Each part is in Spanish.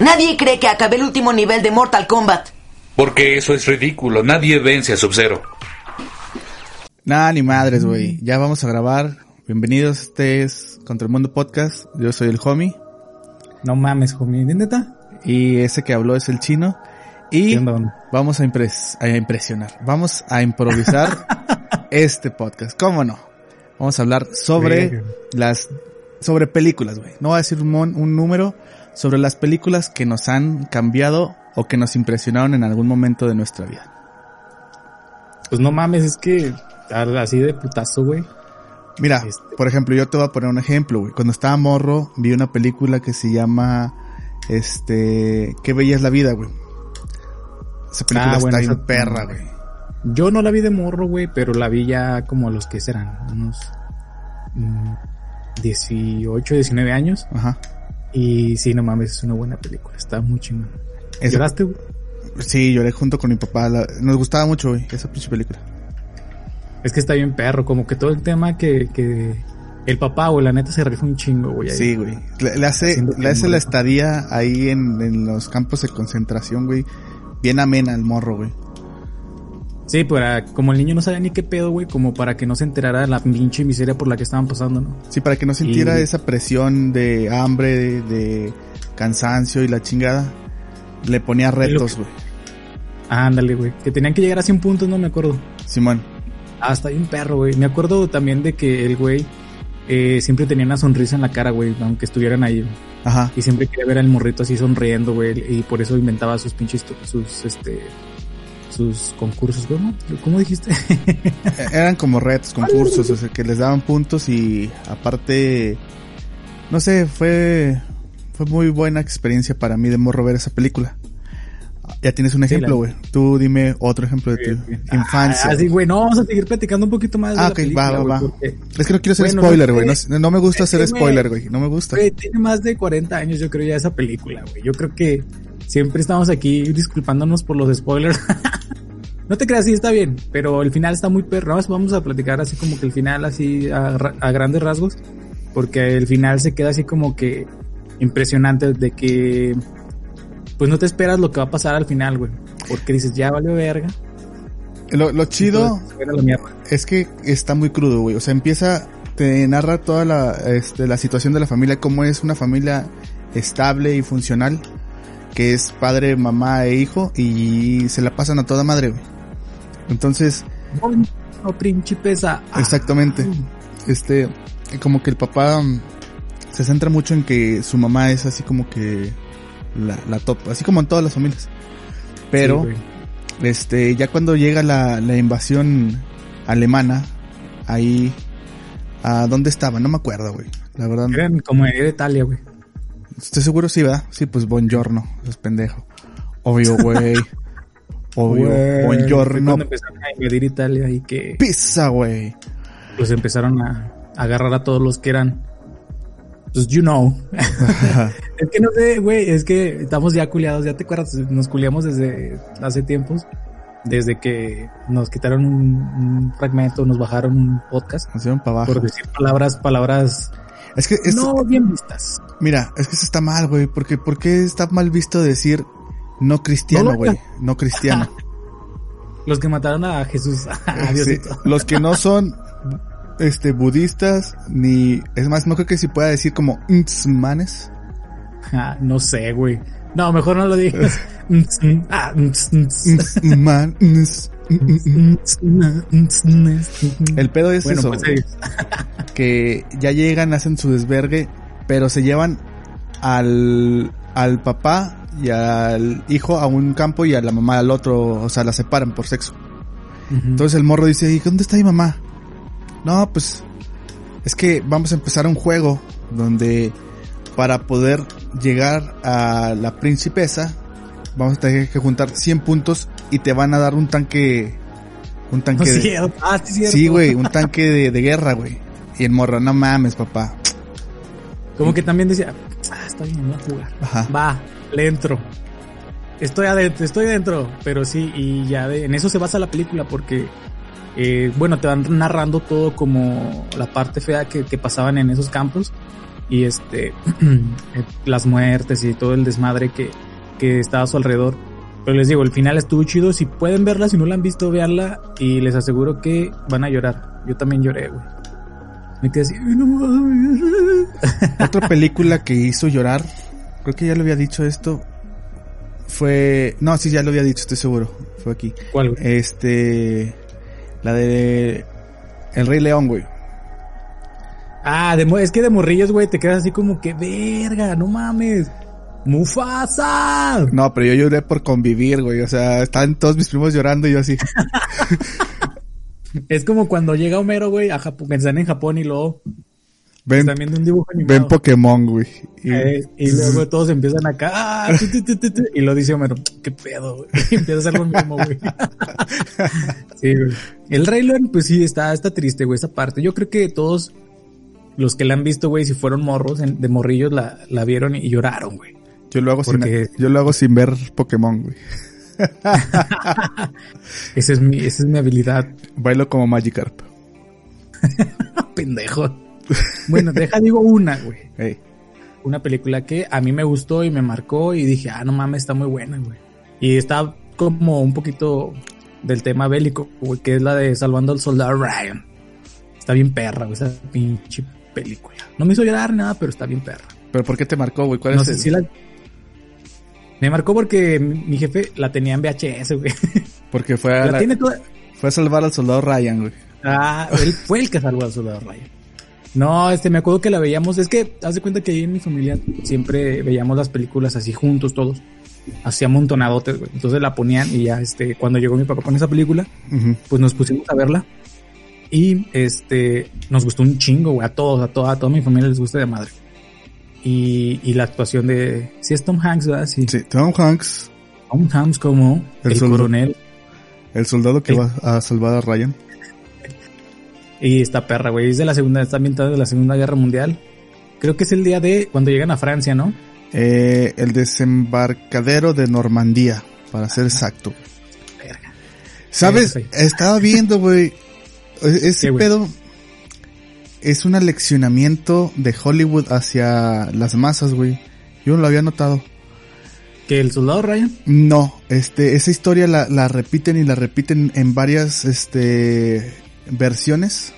Nadie cree que acabé el último nivel de Mortal Kombat. Porque eso es ridículo. Nadie vence a Sub-Zero. Nah, ni madres, güey. Ya vamos a grabar. Bienvenidos, este es Contra el Mundo Podcast. Yo soy el homie. No mames, homie. ¿Neta? Y ese que habló es el chino. Y vamos a, impres- a impresionar. Vamos a improvisar este podcast. ¿Cómo no? Vamos a hablar sobre las, sobre películas, güey. No voy a decir un, mon- un número, sobre las películas que nos han cambiado o que nos impresionaron en algún momento de nuestra vida. Pues no mames, es que así de putazo, güey. Mira, Este- por ejemplo, yo te voy a poner un ejemplo, güey. Cuando estaba morro, vi una película que se llama, este, Qué bella es la vida, güey. Esa película Ah, bueno, está bien perra, güey. Yo no la vi de morro, güey, pero la vi ya como a los que serán, unos mm, 18, 19 años. Ajá. Y sí, no mames, es una buena película. Está muy chingón. Esa- ¿Lloraste, güey? Sí, lloré junto con mi papá. La- nos gustaba mucho, güey, esa pinche película. Es que está bien perro, como que todo el tema que, que el papá, güey, la neta se rifa un chingo, güey. ahí. Sí, güey. Le, le hace, le hace la estadía ahí en, en los campos de concentración, güey. Bien amena el morro, güey. Sí, para, como el niño no sabía ni qué pedo, güey, como para que no se enterara de la pinche miseria por la que estaban pasando, ¿no? Sí, para que no sintiera Y- esa presión de hambre, de, de cansancio y la chingada. Le ponía retos, güey. Ándale, güey. Que tenían que llegar a 100 puntos, no me acuerdo. Simón. Ah, está bien perro, güey. Me acuerdo también de que el güey eh, siempre tenía una sonrisa en la cara, güey, aunque estuvieran ahí. güey. Ajá. Y siempre quería ver al morrito así sonriendo, güey. Y por eso inventaba sus pinches, sus, este, sus concursos. ¿no? ¿Cómo dijiste? E- Eran como retos, concursos, o sea, que les daban puntos y aparte, no sé, fue, fue muy buena experiencia para mí de morro ver esa película. Ya tienes un Sí, ejemplo, la- güey. Tú dime otro ejemplo de tu infancia. Ah, sí, güey. No, vamos a seguir platicando un poquito más de Ah, la ok, película, va, va, va. porque, Es que no quiero ser Bueno, spoiler, no güey. sé. No, no me gusta que, spoiler, güey. No me gusta. Güey, tiene más de 40 años, yo creo, ya esa película, güey. Yo creo que siempre estamos aquí disculpándonos por los spoilers. no te creas, sí está bien, pero el final está muy perro. Vamos- Vamos a platicar así como que el final, así a, ra- a grandes rasgos, porque el final se queda así como que impresionante de que, pues no te esperas lo que va a pasar al final, güey. Porque dices, ya valió verga. Lo, lo chido Entonces, mierda. es que está muy crudo, güey. O sea, empieza, te narra toda la, este, la situación de la familia, cómo es una familia estable y funcional, que es padre, mamá e hijo, y se la pasan a toda madre, güey. Entonces, No, principesa. Ah, exactamente, este, como que el papá mm, se centra mucho en que su mamá es así como que la, la top, así como en todas las familias. Pero, sí, este, ya cuando llega la, la invasión alemana, ahí, ¿a dónde estaba? No me acuerdo, güey. La verdad. Eran como de Italia, güey. Estoy seguro sí, ¿verdad? Sí, pues buongiorno, los pendejos. Obvio, güey. Obvio, Güey, buongiorno. Cuando empezaron a invadir Italia y que Pizza, güey. pues empezaron a, a agarrar a todos los que eran, pues you know. es que no sé, güey, es que estamos ya culiados, ya te acuerdas, nos culiamos desde hace tiempos, desde que nos quitaron un, un fragmento, nos bajaron un podcast Nos para abajo. por decir palabras, palabras Es que, es, no bien vistas. mira, es que eso está mal, güey. Porque, ¿por qué está mal visto decir no cristiano, güey? No cristiano. Los que mataron a Jesús, a Sí, Diosito. los que no son este budistas ni es más no creo que si pueda decir como manes Ah, no sé, güey. No, mejor no lo digas. Ah, manes el pedo es Bueno, eso pues, eh, que ya llegan hacen su desvergue pero se llevan al al papá y al hijo a un campo y a la mamá al otro o sea la separan por sexo. Entonces el morro dice, ¿y dónde está mi mamá? No, pues es que vamos a empezar un juego donde para poder llegar a la principesa vamos a tener que juntar 100 puntos y te van a dar un tanque un tanque de, cierto. Ah, sí, cierto. sí, güey, un tanque de, de guerra, güey. Y el morro, no mames, papá. Como que también decía, ah, está bien, voy a jugar. Ajá. Va, le entro. Estoy adentro, estoy dentro. Pero sí, y ya de, en eso se basa la película porque, eh, bueno, te van narrando todo como la parte fea que, que pasaban en esos campos. y este, las muertes y todo el desmadre que, que estaba a su alrededor. Pero les digo, el final estuvo chido. Si pueden verla, si no la han visto, veanla. Y les aseguro que van a llorar. Yo también lloré, güey. Me quedé así, "Ay, no mames". Otra película que hizo llorar, creo que ya lo había dicho esto, fue... No, sí, ya lo había dicho, estoy seguro. Fue aquí. ¿Cuál, güey? Este... La de... El Rey León, güey. Ah, de, es que de morrillos, güey, te quedas así como que, verga, no mames. Mufasa. No, pero yo lloré por convivir, güey. O sea, estaban todos mis primos llorando y yo así. Es como cuando llega Homero, güey, a Japón, están en Japón y luego Ven, están viendo un dibujo animado. ven Pokémon, güey. Y- Eh, y luego todos empiezan acá, ah, y lo dice Homero, qué pedo, güey. Y empieza a hacer lo mismo, güey. sí, güey. El Rey León, pues sí, está, está triste, güey, esa parte. Yo creo que todos los que la han visto, güey, si fueron morros, de morrillos, la, la vieron y lloraron, güey. Yo lo hago Porque- sin, yo lo hago sin ver Pokémon, güey. Esa es mi, esa es mi habilidad, Bailo como Magikarp. pendejo. Bueno, deja, digo una, güey. Ey. una película que a mí me gustó y me marcó y dije, ah, no mames, está muy buena, güey. Y está como un poquito del tema bélico, güey, que es la de Salvando al Soldado Ryan. Está bien perra, güey, esa pinche película. No me hizo llorar nada, pero está bien perra. ¿Pero por qué te marcó, güey? ¿Cuál No es sé el- si la... Me marcó porque mi jefe la tenía en VHS, güey. Porque fue a, La la- tiene toda... fue a salvar al soldado Ryan, güey. Ah, él fue el que salvó al soldado Ryan. No, este, me acuerdo que la veíamos. Es que, haz de cuenta que ahí en mi familia siempre veíamos las películas así juntos todos. Así amontonadotes, güey. Entonces la ponían y ya, este, cuando llegó mi papá con esa película, pues nos pusimos a verla. Y, este, nos gustó un chingo, güey. A todos, a toda, a toda mi familia les gusta de madre. Y, y la actuación de, si es Tom Hanks, ¿verdad? Sí. Sí, Tom Hanks, Tom Hanks como El el, soldado. coronel. el soldado que Sí. va a salvar a Ryan. Y esta perra, güey, es de la segunda, está ambientada de la Segunda Guerra Mundial. Creo que es el día de cuando llegan a Francia, ¿no? Eh, el desembarcadero de Normandía, para ser exacto. Verga. ¿Sabes? Sí, sí. Estaba viendo, güey. e- Ese pedo es un aleccionamiento de Hollywood hacia las masas, güey. Yo no lo había notado. Que el soldado Ryan. No, este, esa historia la, la repiten y la repiten en varias, este, versiones.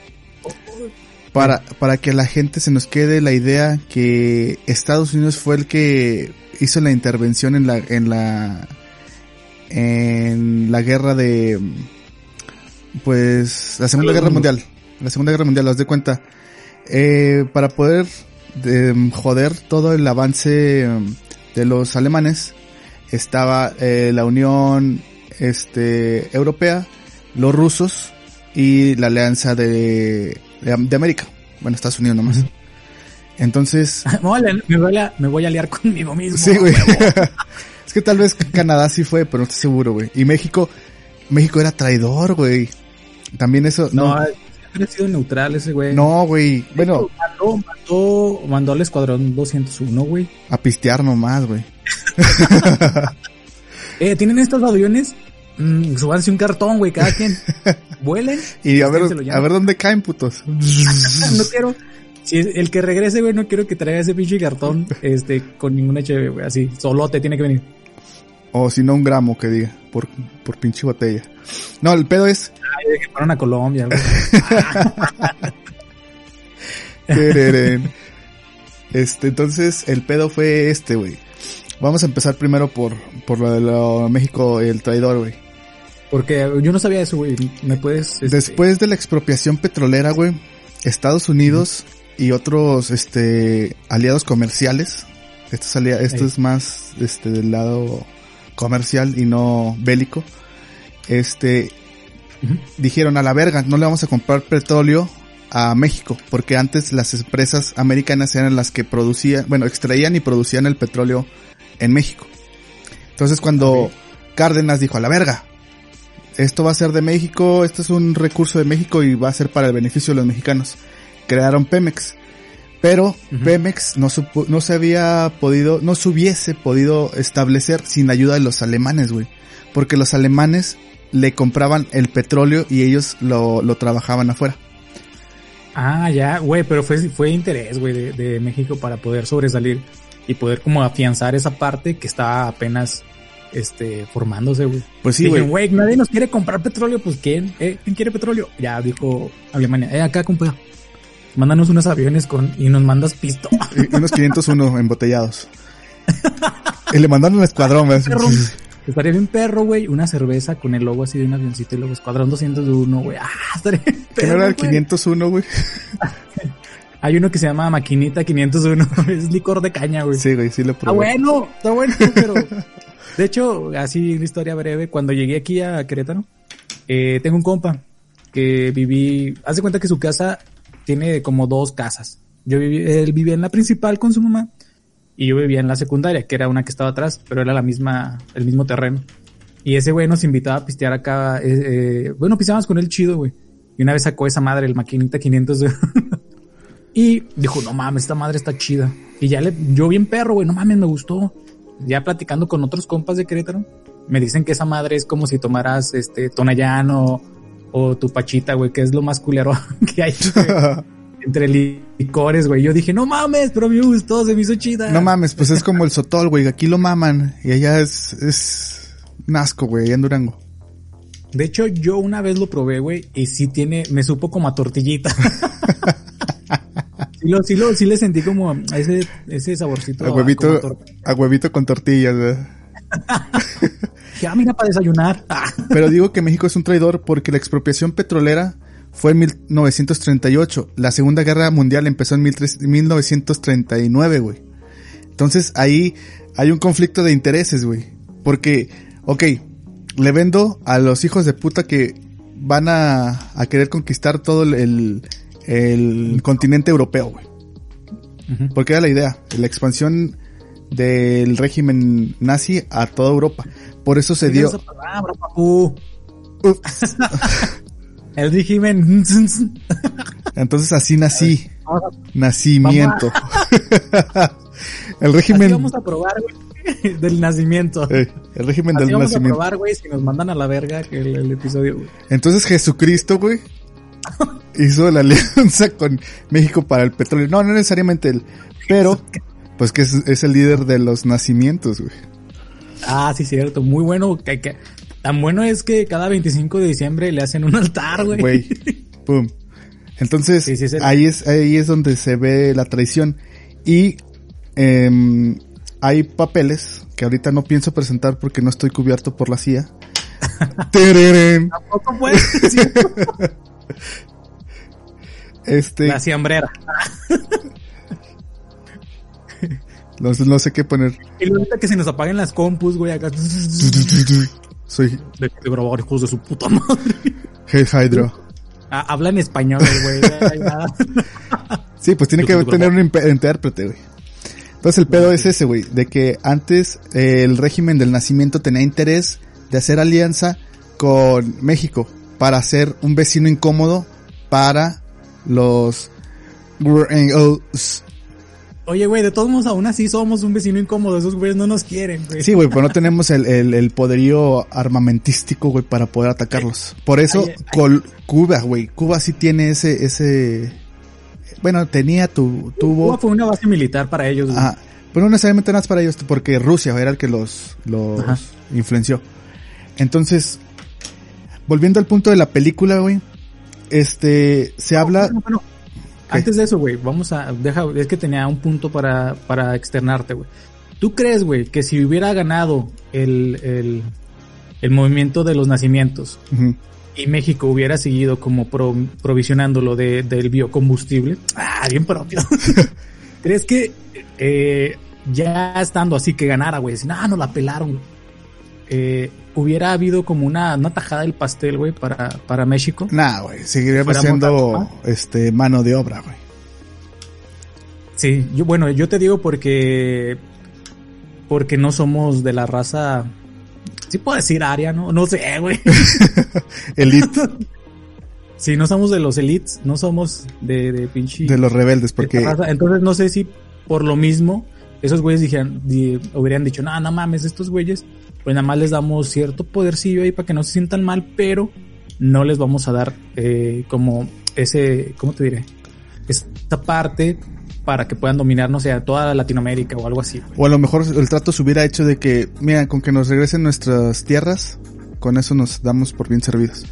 Para, para que a la gente se nos quede la idea que Estados Unidos fue el que hizo la intervención en la, en la, en la guerra de, pues, la Segunda Guerra Mundial. La Segunda Guerra Mundial, haz de cuenta. Eh, para poder de, joder todo el avance em, de los alemanes, estaba eh, la Unión este, Europea, los rusos y la Alianza de, de, de América. Bueno, Estados Unidos nomás. Entonces, Me voy, a, me, voy a, me voy a liar conmigo mismo. sí, güey. es que tal vez Canadá sí fue, pero no estoy seguro, güey. Y México, México era traidor, güey. También eso, No, no, ha sido neutral ese güey. no, güey. Bueno, Mandó, mandó, mandó al escuadrón 201, güey. a pistear nomás, güey. Eh, ¿tienen estos aviones? Mm, súbanse un cartón, güey, cada quien. Vuelen. Y a ver, lo llaman. a ver dónde caen, putos. no quiero. Si es- el que regrese, güey, no quiero que traiga ese pinche cartón, este, con ninguna HB, güey, así, solo te tiene que venir. O si no, un gramo que diga, por, por pinche botella. No, el pedo es, Ay, que fueron a Colombia. Este, entonces, el pedo fue este, güey. Vamos a empezar primero por, por lo de lo- México, el traidor, güey. Porque yo no sabía eso, güey. ¿Me puedes? este, Después de la expropiación petrolera, güey, Estados Unidos y otros, este, aliados comerciales, esto es, alia- esto es más, este, del lado comercial y no bélico, este, dijeron a la verga, no le vamos a comprar petróleo a México, porque antes las empresas americanas eran las que producían, bueno, extraían y producían el petróleo en México. Entonces cuando. Cárdenas dijo a la verga, esto va a ser de México, esto es un recurso de México y va a ser para el beneficio de los mexicanos. Crearon Pemex. Pero Ujú. Pemex no, supo- no se había podido, no se hubiese podido establecer sin ayuda de los alemanes, güey. Porque los alemanes le compraban el petróleo y ellos lo, lo trabajaban afuera. Ah, ya, güey, pero fue, fue interés, güey, de, de México para poder sobresalir y poder como afianzar esa parte que estaba apenas este formándose, güey. Pues sí, güey. güey, nadie nos quiere comprar petróleo, pues ¿quién? ¿Eh? ¿Quién quiere petróleo? Ya dijo Alemania, eh, acá compa. Mándanos unos aviones con y nos mandas pisto. Y Unos 501 embotellados. Y le mandaron un escuadrón. Perro. Estaría bien perro, güey, una cerveza con el logo así de un avioncito y luego Escuadrón 201, güey. Ah, estaría bien ¿Que no perro, era el güey. 501, güey? Hay uno que se llama Maquinita 501, es licor de caña, güey. Sí, güey, sí lo Está probé. bueno, está bueno, pero... De hecho, así una historia breve, cuando llegué aquí a Querétaro, eh, tengo un compa que viví... Haz de cuenta que su casa tiene como dos casas. Yo viví, él vivía en la principal con su mamá y yo vivía en la secundaria, que era una que estaba atrás, pero era la misma, el mismo terreno. Y ese güey nos invitaba a pistear acá, eh, eh, bueno, pisteábamos con él chido, güey. Y una vez sacó esa madre, el maquinita 500 Y dijo, no mames, esta madre está chida. Y ya le, yo bien perro, güey, no mames, me gustó. Ya platicando con otros compas de Querétaro, me dicen que esa madre es como si tomaras este Tonayán o, tu pachita, güey, que es lo más culero que hay entre licores, güey. Yo dije, no mames, pero a me gustó, se me hizo chida. No mames, pues es como el sotol, güey. Aquí lo maman. Y allá es, es un asco, güey, allá en Durango. De hecho, yo una vez lo probé, güey, y sí tiene, me supo como a tortillita. sí, lo, sí, lo, sí le sentí como ese, ese saborcito. A huevito, a huevito con tortillas, güey. Ah, mira, para desayunar. Pero digo que México es un traidor porque la expropiación petrolera fue en 1938. La Segunda Guerra Mundial empezó en 13 1939, güey. Entonces ahí hay un conflicto de intereses, güey. Porque, ok, le vendo a los hijos de puta que van a, a querer conquistar todo el, el, el continente europeo, güey. Porque era la idea, la expansión del régimen nazi a toda Europa. Por eso se dio... Esa palabra, papu. Ups. El régimen. Entonces así nací. Vamos Nacimiento. el Así régimen. vamos a probar, güey, del nacimiento. eh, el régimen Así del vamos a nacimiento. probar, güey, si nos mandan a la verga que el, el episodio, güey. Entonces Jesucristo, güey, hizo la alianza con México para el petróleo. No, no necesariamente él. Pero, pues que es, es el líder de los nacimientos, güey. Ah, sí, cierto. Muy bueno. Que, que- tan bueno es que cada 25 de diciembre le hacen un altar, güey. Güey. Pum. Entonces, Sí, sí, es el- ahí es, ahí es donde se ve la traición. Y em, hay papeles que ahorita no pienso presentar porque no estoy cubierto por la CIA. Tampoco puede sí. Este, La siambrera. No, no sé qué poner. Y ahorita que se nos apaguen las compus, güey, acá. Soy De, de grabar hijos de su puta madre. Hey Hydro. Ah, habla en español, güey. Sí, pues tiene que tener un intérprete, güey. Entonces el pedo es ese, güey, de que antes eh, el régimen del nacimiento tenía interés de hacer alianza con México para ser un vecino incómodo para los gringos. Oye, güey, de todos modos, aún así somos un vecino incómodo. Esos güeyes no nos quieren, güey. Sí, güey, pero no tenemos el, el, el poderío armamentístico, güey, para poder atacarlos. Por eso, Ay, ay. Col- Cuba, güey, Cuba sí tiene ese, ese, bueno, tenía tu, Cuba tuvo, fue una base militar para ellos, güey. Ajá. Pero no necesariamente nada más para ellos, porque Rusia era el que los, los Ajá. influenció. Entonces, volviendo al punto de la película, güey, este, se habla, Bueno, bueno, Antes de eso, güey, vamos a, deja, es que tenía un punto para, para externarte, güey. ¿Tú crees, güey, que si hubiera ganado el, el, el movimiento de los nacimientos y México hubiera seguido como pro- provisionándolo de, del biocombustible, ah, bien propio. ¿Crees que eh, ya estando así que ganara, güey, si no, no la pelaron, eh, hubiera habido como una, una tajada del pastel, güey, para, para México? nah, güey, seguiríamos siendo, este, mano de obra, güey. Sí, yo, bueno, yo te digo porque porque no somos de la raza, sí puedo decir aria, ¿no? No sé, güey. Elite Sí, no somos de los elites, no somos de, de pinche de los rebeldes, porque, raza. Entonces no sé si por lo mismo esos güeyes dijeran, di- hubieran dicho, no, no mames, estos güeyes, pues nada más les damos cierto podercillo ahí para que no se sientan mal, pero no les vamos a dar eh, como ese, ¿cómo te diré? esta parte para que puedan dominar, no sé, a toda Latinoamérica o algo así. güey. O a lo mejor el trato se hubiera hecho de que, mira, con que nos regresen nuestras tierras, con eso nos damos por bien servidos.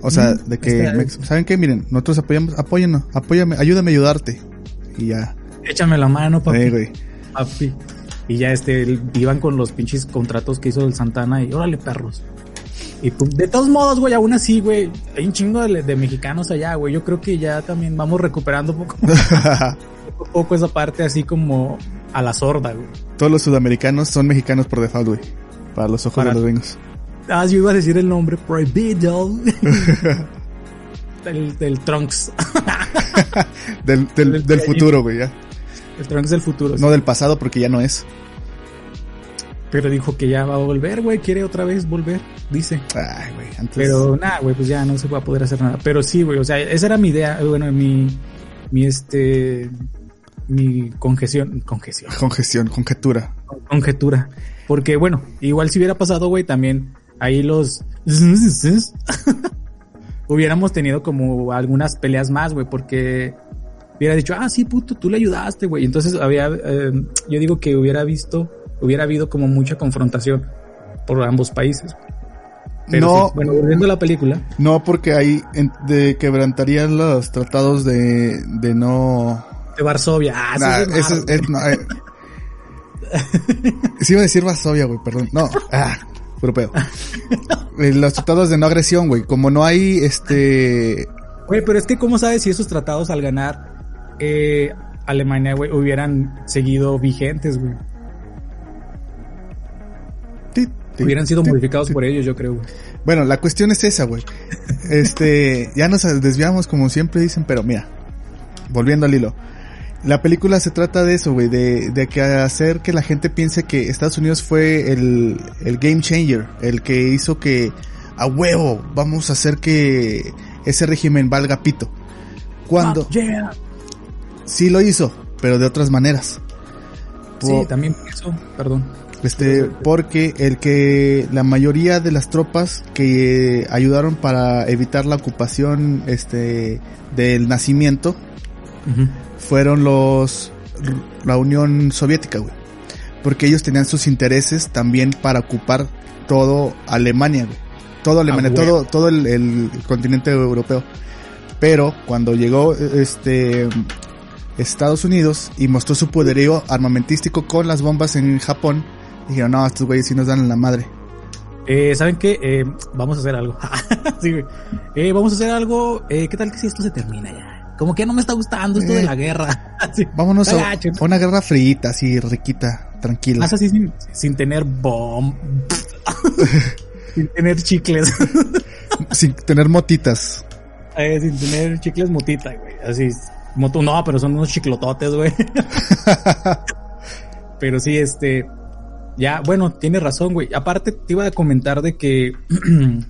O sea, Mm, de que, me- ¿saben qué? Miren, nosotros apoyamos, apóyennos, apóyame, ayúdame a ayudarte. Y ya, Échame la mano, papi. eh, güey. papi. Y ya este, iban con los pinches contratos que hizo el Santana y órale, perros. Y pum, de todos modos, güey, aún así, güey, hay un chingo de, de mexicanos allá, güey. Yo creo que ya también vamos recuperando poco, poco a poco esa parte así como a la sorda, güey. Todos los sudamericanos son mexicanos por default, güey. Para los ojos Para- de los gringos. Ah, yo iba a decir el nombre prohibido. del, del Trunks. Del, del, futuro, güey, ya. El Trunks del futuro. sí. No del pasado porque ya no es. Pero dijo que ya va a volver, güey. Quiere otra vez volver, dice. Ay, güey, antes. Pero nada, güey, pues ya no se va a poder hacer nada. Pero sí, güey, o sea, esa era mi idea, eh, bueno, mi, mi este, mi congestión, congestión, Congestión, conjetura. conjetura. Porque bueno, igual si hubiera pasado, güey, también ahí los hubiéramos tenido como algunas peleas más, güey, porque hubiera dicho, ah, sí, puto, tú le ayudaste, güey. Entonces había, eh, yo digo que hubiera visto, hubiera habido como mucha confrontación por ambos países. Pero no, sí, bueno, volviendo a la película. no porque ahí en- de quebrantarían los tratados de, de no De Varsovia. Ah, sí, Nah, es eso es- es- no, eh. Sí iba a decir Varsovia, güey, perdón. No, ah, puro pedo. Eh, Los tratados de no agresión, güey. Como no hay, este... Güey, pero es que ¿cómo sabes si esos tratados al ganar eh, Alemania, güey, hubieran seguido vigentes, güey? Hubieran sido modificados por ellos, yo creo, güey. Bueno, la cuestión es esa, güey. Este, ya nos desviamos como siempre dicen, pero mira, volviendo al hilo. La película se trata de eso, güey, de, de que hacer que la gente piense que Estados Unidos fue el, el game changer, el que hizo que a huevo vamos a hacer que ese régimen valga pito. Cuando Ah, yeah. Sí lo hizo, pero de otras maneras. Sí, también por eso, perdón. este, porque el que la mayoría de las tropas que ayudaron para evitar la ocupación, este, del nacimiento, fueron los, la Unión Soviética, güey. Porque ellos tenían sus intereses también para ocupar todo Alemania, güey. Todo Alemania, Ah, güey. todo, todo el, el continente europeo. Pero cuando llegó, este, Estados Unidos y mostró su poderío armamentístico con las bombas en Japón, dijeron, no, estos güeyes sí nos dan la madre. Eh, ¿Saben qué? Eh, vamos a hacer algo. sí. Eh, vamos a hacer algo. Eh, ¿Qué tal que si esto se termina ya? Como que no me está gustando esto Eh. de la guerra. Así. Vámonos a, una guerra frita, así riquita, tranquila. Más así sin, sin tener bomb. sin tener chicles. Sin tener motitas. Eh, sin tener chicles motita, güey. Así, moto, no, pero son unos chiclototes, güey. pero sí, este, ya, bueno, tiene razón, güey. Aparte, te iba a comentar de que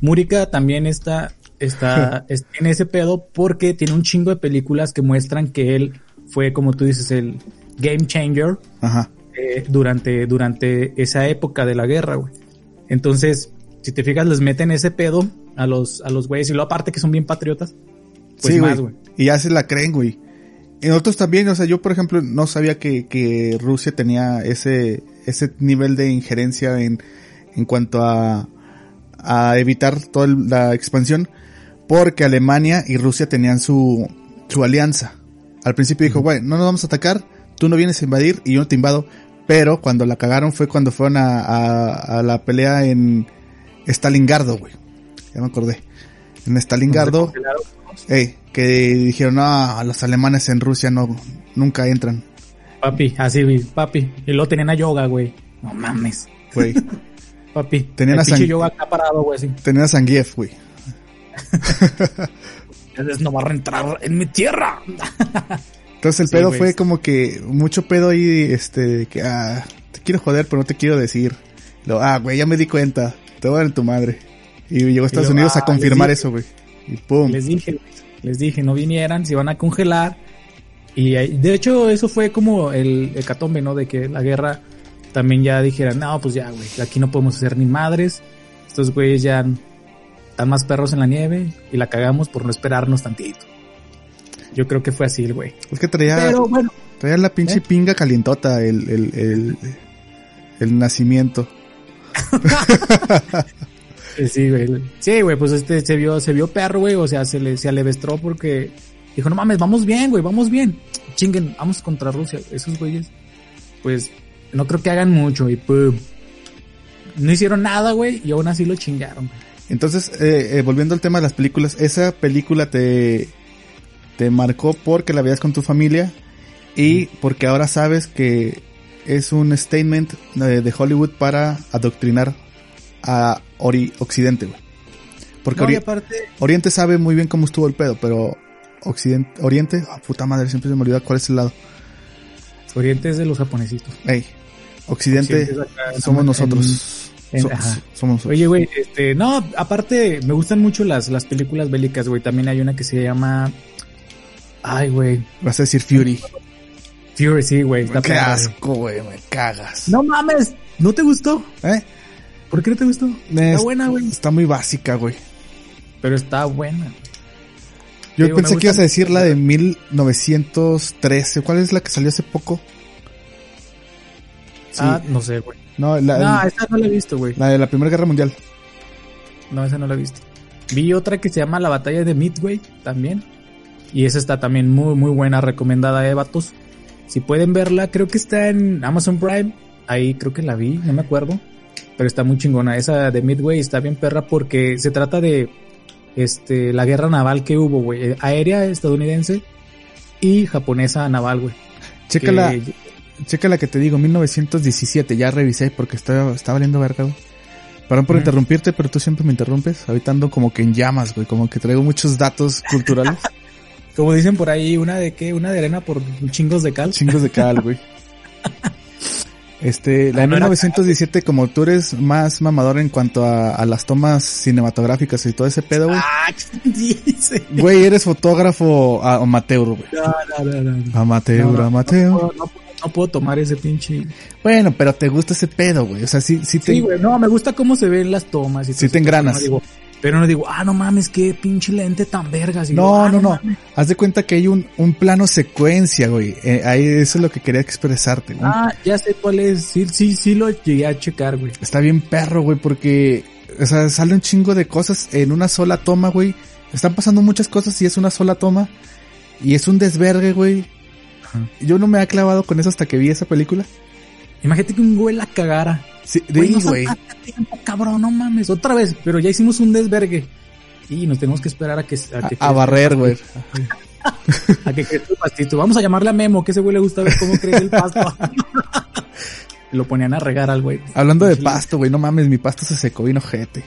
Múrica también está, está, es- tiene ese pedo porque tiene un chingo de películas que muestran que él fue, como tú dices, el game changer Ajá. eh, durante, durante esa época de la guerra, güey. Entonces, si te fijas, les meten ese pedo a los, a los güeyes y luego aparte que son bien patriotas. Pues sí, más, güey. Y ya se la creen, güey. Y nosotros también, o sea, yo por ejemplo no sabía que, que Rusia tenía ese, ese nivel de injerencia en, en cuanto a, a evitar toda el- la expansión, porque Alemania y Rusia tenían su, su alianza. Al principio dijo, güey, no nos vamos a atacar, tú no vienes a invadir y yo no te invado, pero cuando la cagaron fue cuando fueron a, a, a la pelea en Stalingardo, güey. Ya me acordé. En Stalingardo. Ey, que dijeron, no, los alemanes en Rusia no, nunca entran, Papi, así, papi. Y luego tenían a yoga, güey. No mames. güey. Papi. Tenían a San- yoga acá parado, güey, así. Tenían a Zangief, güey. Ustedes no van a entrar en mi tierra. Entonces el Sí, pedo güey. fue como que mucho pedo ahí, este, de que, ah, te quiero joder, pero no te quiero decir. Lo, ah, güey, ya me di cuenta, te voy a dar en tu madre. Y llegó a Estados Unidos a ah, confirmar eso, güey. Y pum. Les dije, güey, les dije, no vinieran, se iban a congelar. Y ahí- de hecho, eso fue como el hecatombe, ¿no? De que la guerra también ya dijera, no, pues ya, güey, aquí no podemos hacer ni madres. Estos güeyes ya están más perros en la nieve y la cagamos por no esperarnos tantito. Yo creo que fue así el güey. Es que traía, Pero bueno, traía la pinche ¿Eh? pinga calientota el, el, el, el nacimiento. eh, sí, güey. Sí, güey, pues este se vio, se vio perro, güey. O sea, se le, se alevestró porque dijo, no mames, vamos bien, güey, vamos bien. Chinguen, vamos contra Rusia. Esos güeyes, pues, no creo que hagan mucho y pum. No hicieron nada, güey, y aún así lo chingaron. Entonces, eh, eh, volviendo al tema de las películas, esa película te, te marcó porque la veías con tu familia y porque ahora sabes que es un statement de, de Hollywood para adoctrinar a Ori- Occidente, güey. Porque No, Ori- aparte, Oriente sabe muy bien cómo estuvo el pedo, pero Occidente, Oriente, ah, puta madre, siempre se me olvida cuál es el lado. Oriente es de los japonesitos. Ey, Occidente, Occidente es acá, somos en- nosotros. en- So- ajá. somos nosotros. Oye, güey, este, no, aparte, me gustan mucho las, las películas bélicas, güey. También hay una que se llama. Ay, güey. Vas a decir Fury. Fury, sí, güey. Qué asco, güey, me cagas. No mames, ¿no te gustó? ¿Eh? ¿Por qué no te gustó? Es- Está buena, güey. Está muy básica, güey. Pero está buena. Yo Digo, pensé que ibas a decir la de 1913. ¿Cuál es la que salió hace poco? Sí. Ah, no sé, güey. no, la, No, esa no la he visto, güey. la de la Primera Guerra Mundial. No, esa no la he visto. Vi otra que se llama La Batalla de Midway también. Y esa está también muy, muy buena, recomendada, eh, vatos. Si pueden verla, creo que está en Amazon Prime. Ahí creo que la vi, no me acuerdo. Pero está muy chingona. Esa de Midway está bien perra porque se trata de este la guerra naval que hubo, güey. eh, Aérea estadounidense y japonesa naval, güey. Chécala, Que- checa la que te digo, 1917. Ya revisé porque está, está valiendo verga, güey. Perdón por interrumpirte, pero tú siempre me interrumpes. Ahorita ando como que en llamas, güey. Como que traigo muchos datos culturales. Como dicen por ahí, una de qué, una de arena por chingos de cal. chingos de cal, güey. Este, la de Ah, no era 1917, como tú eres más mamador en cuanto a, a las tomas cinematográficas y todo ese pedo, güey. Ah. Güey, eres fotógrafo a- amateur, güey. No, no, no, no. Amateur, No, amateur. No, puedo tomar ese pinche. Bueno, pero te gusta ese pedo, güey. O sea, sí, sí te... Sí, güey, no, me gusta cómo se ven las tomas. Y Sí te engranas. Digo, pero no digo, ah, no mames, qué pinche lente tan vergas. Y no, digo, ah, no, no. mames. Haz de cuenta que hay un, un plano secuencia, güey. Eh, ahí eso es lo que quería expresarte. güey. Ah, ya sé cuál es. Sí, sí, sí lo llegué a checar, güey. Está bien perro, güey, porque, o sea, sale un chingo de cosas en una sola toma, güey. Están pasando muchas cosas y es una sola toma. Y es un desvergue, güey. Ajá. Yo no me he clavado con eso hasta que vi esa película. Imagínate que un güey la cagara. Sí, de Güey, ahí, no güey. sacaste tiempo, cabrón, no mames. Otra vez, pero ya hicimos un desvergue. Y nos tenemos que esperar a que... A, que A, a barrer, güey. A que crezca el pastito. Vamos a llamarle a Memo, que ese güey le gusta ver cómo crece el pasto. Lo ponían a regar al güey. Hablando de pasto, güey, no mames, mi pasto se secó vino ojete.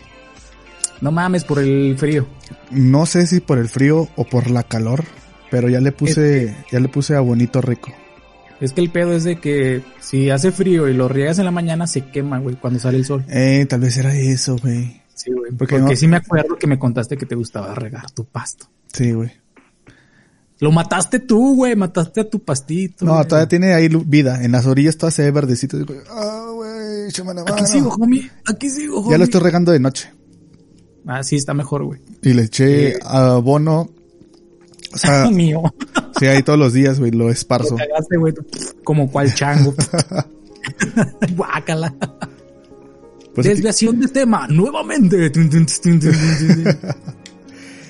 No mames por el frío. No sé si por el frío o por la calor, pero ya le puse, ya le puse a bonito rico. Es que el pedo es de que si hace frío y lo riegas en la mañana se quema, güey, cuando sale el sol. Eh, tal vez era eso, güey. Sí, güey. Porque Porque, no- sí me acuerdo que me contaste que te gustaba regar tu pasto. Sí, güey. Lo mataste tú, güey. Mataste a tu pastito. No, güey. todavía tiene ahí vida. En las orillas todavía se ve verdecito. Ah, güey, échame la Aquí mano. sigo, homie. Aquí sigo, homie. Ya lo estoy regando de noche. Ah, sí, está mejor, güey. Y le eché Eh. abono. O sea, Mío. Sí, ahí todos los días, güey, lo esparzo. Lo cagaste, güey. Como cual chango. Guácala. Pues, Desviación de tema, nuevamente.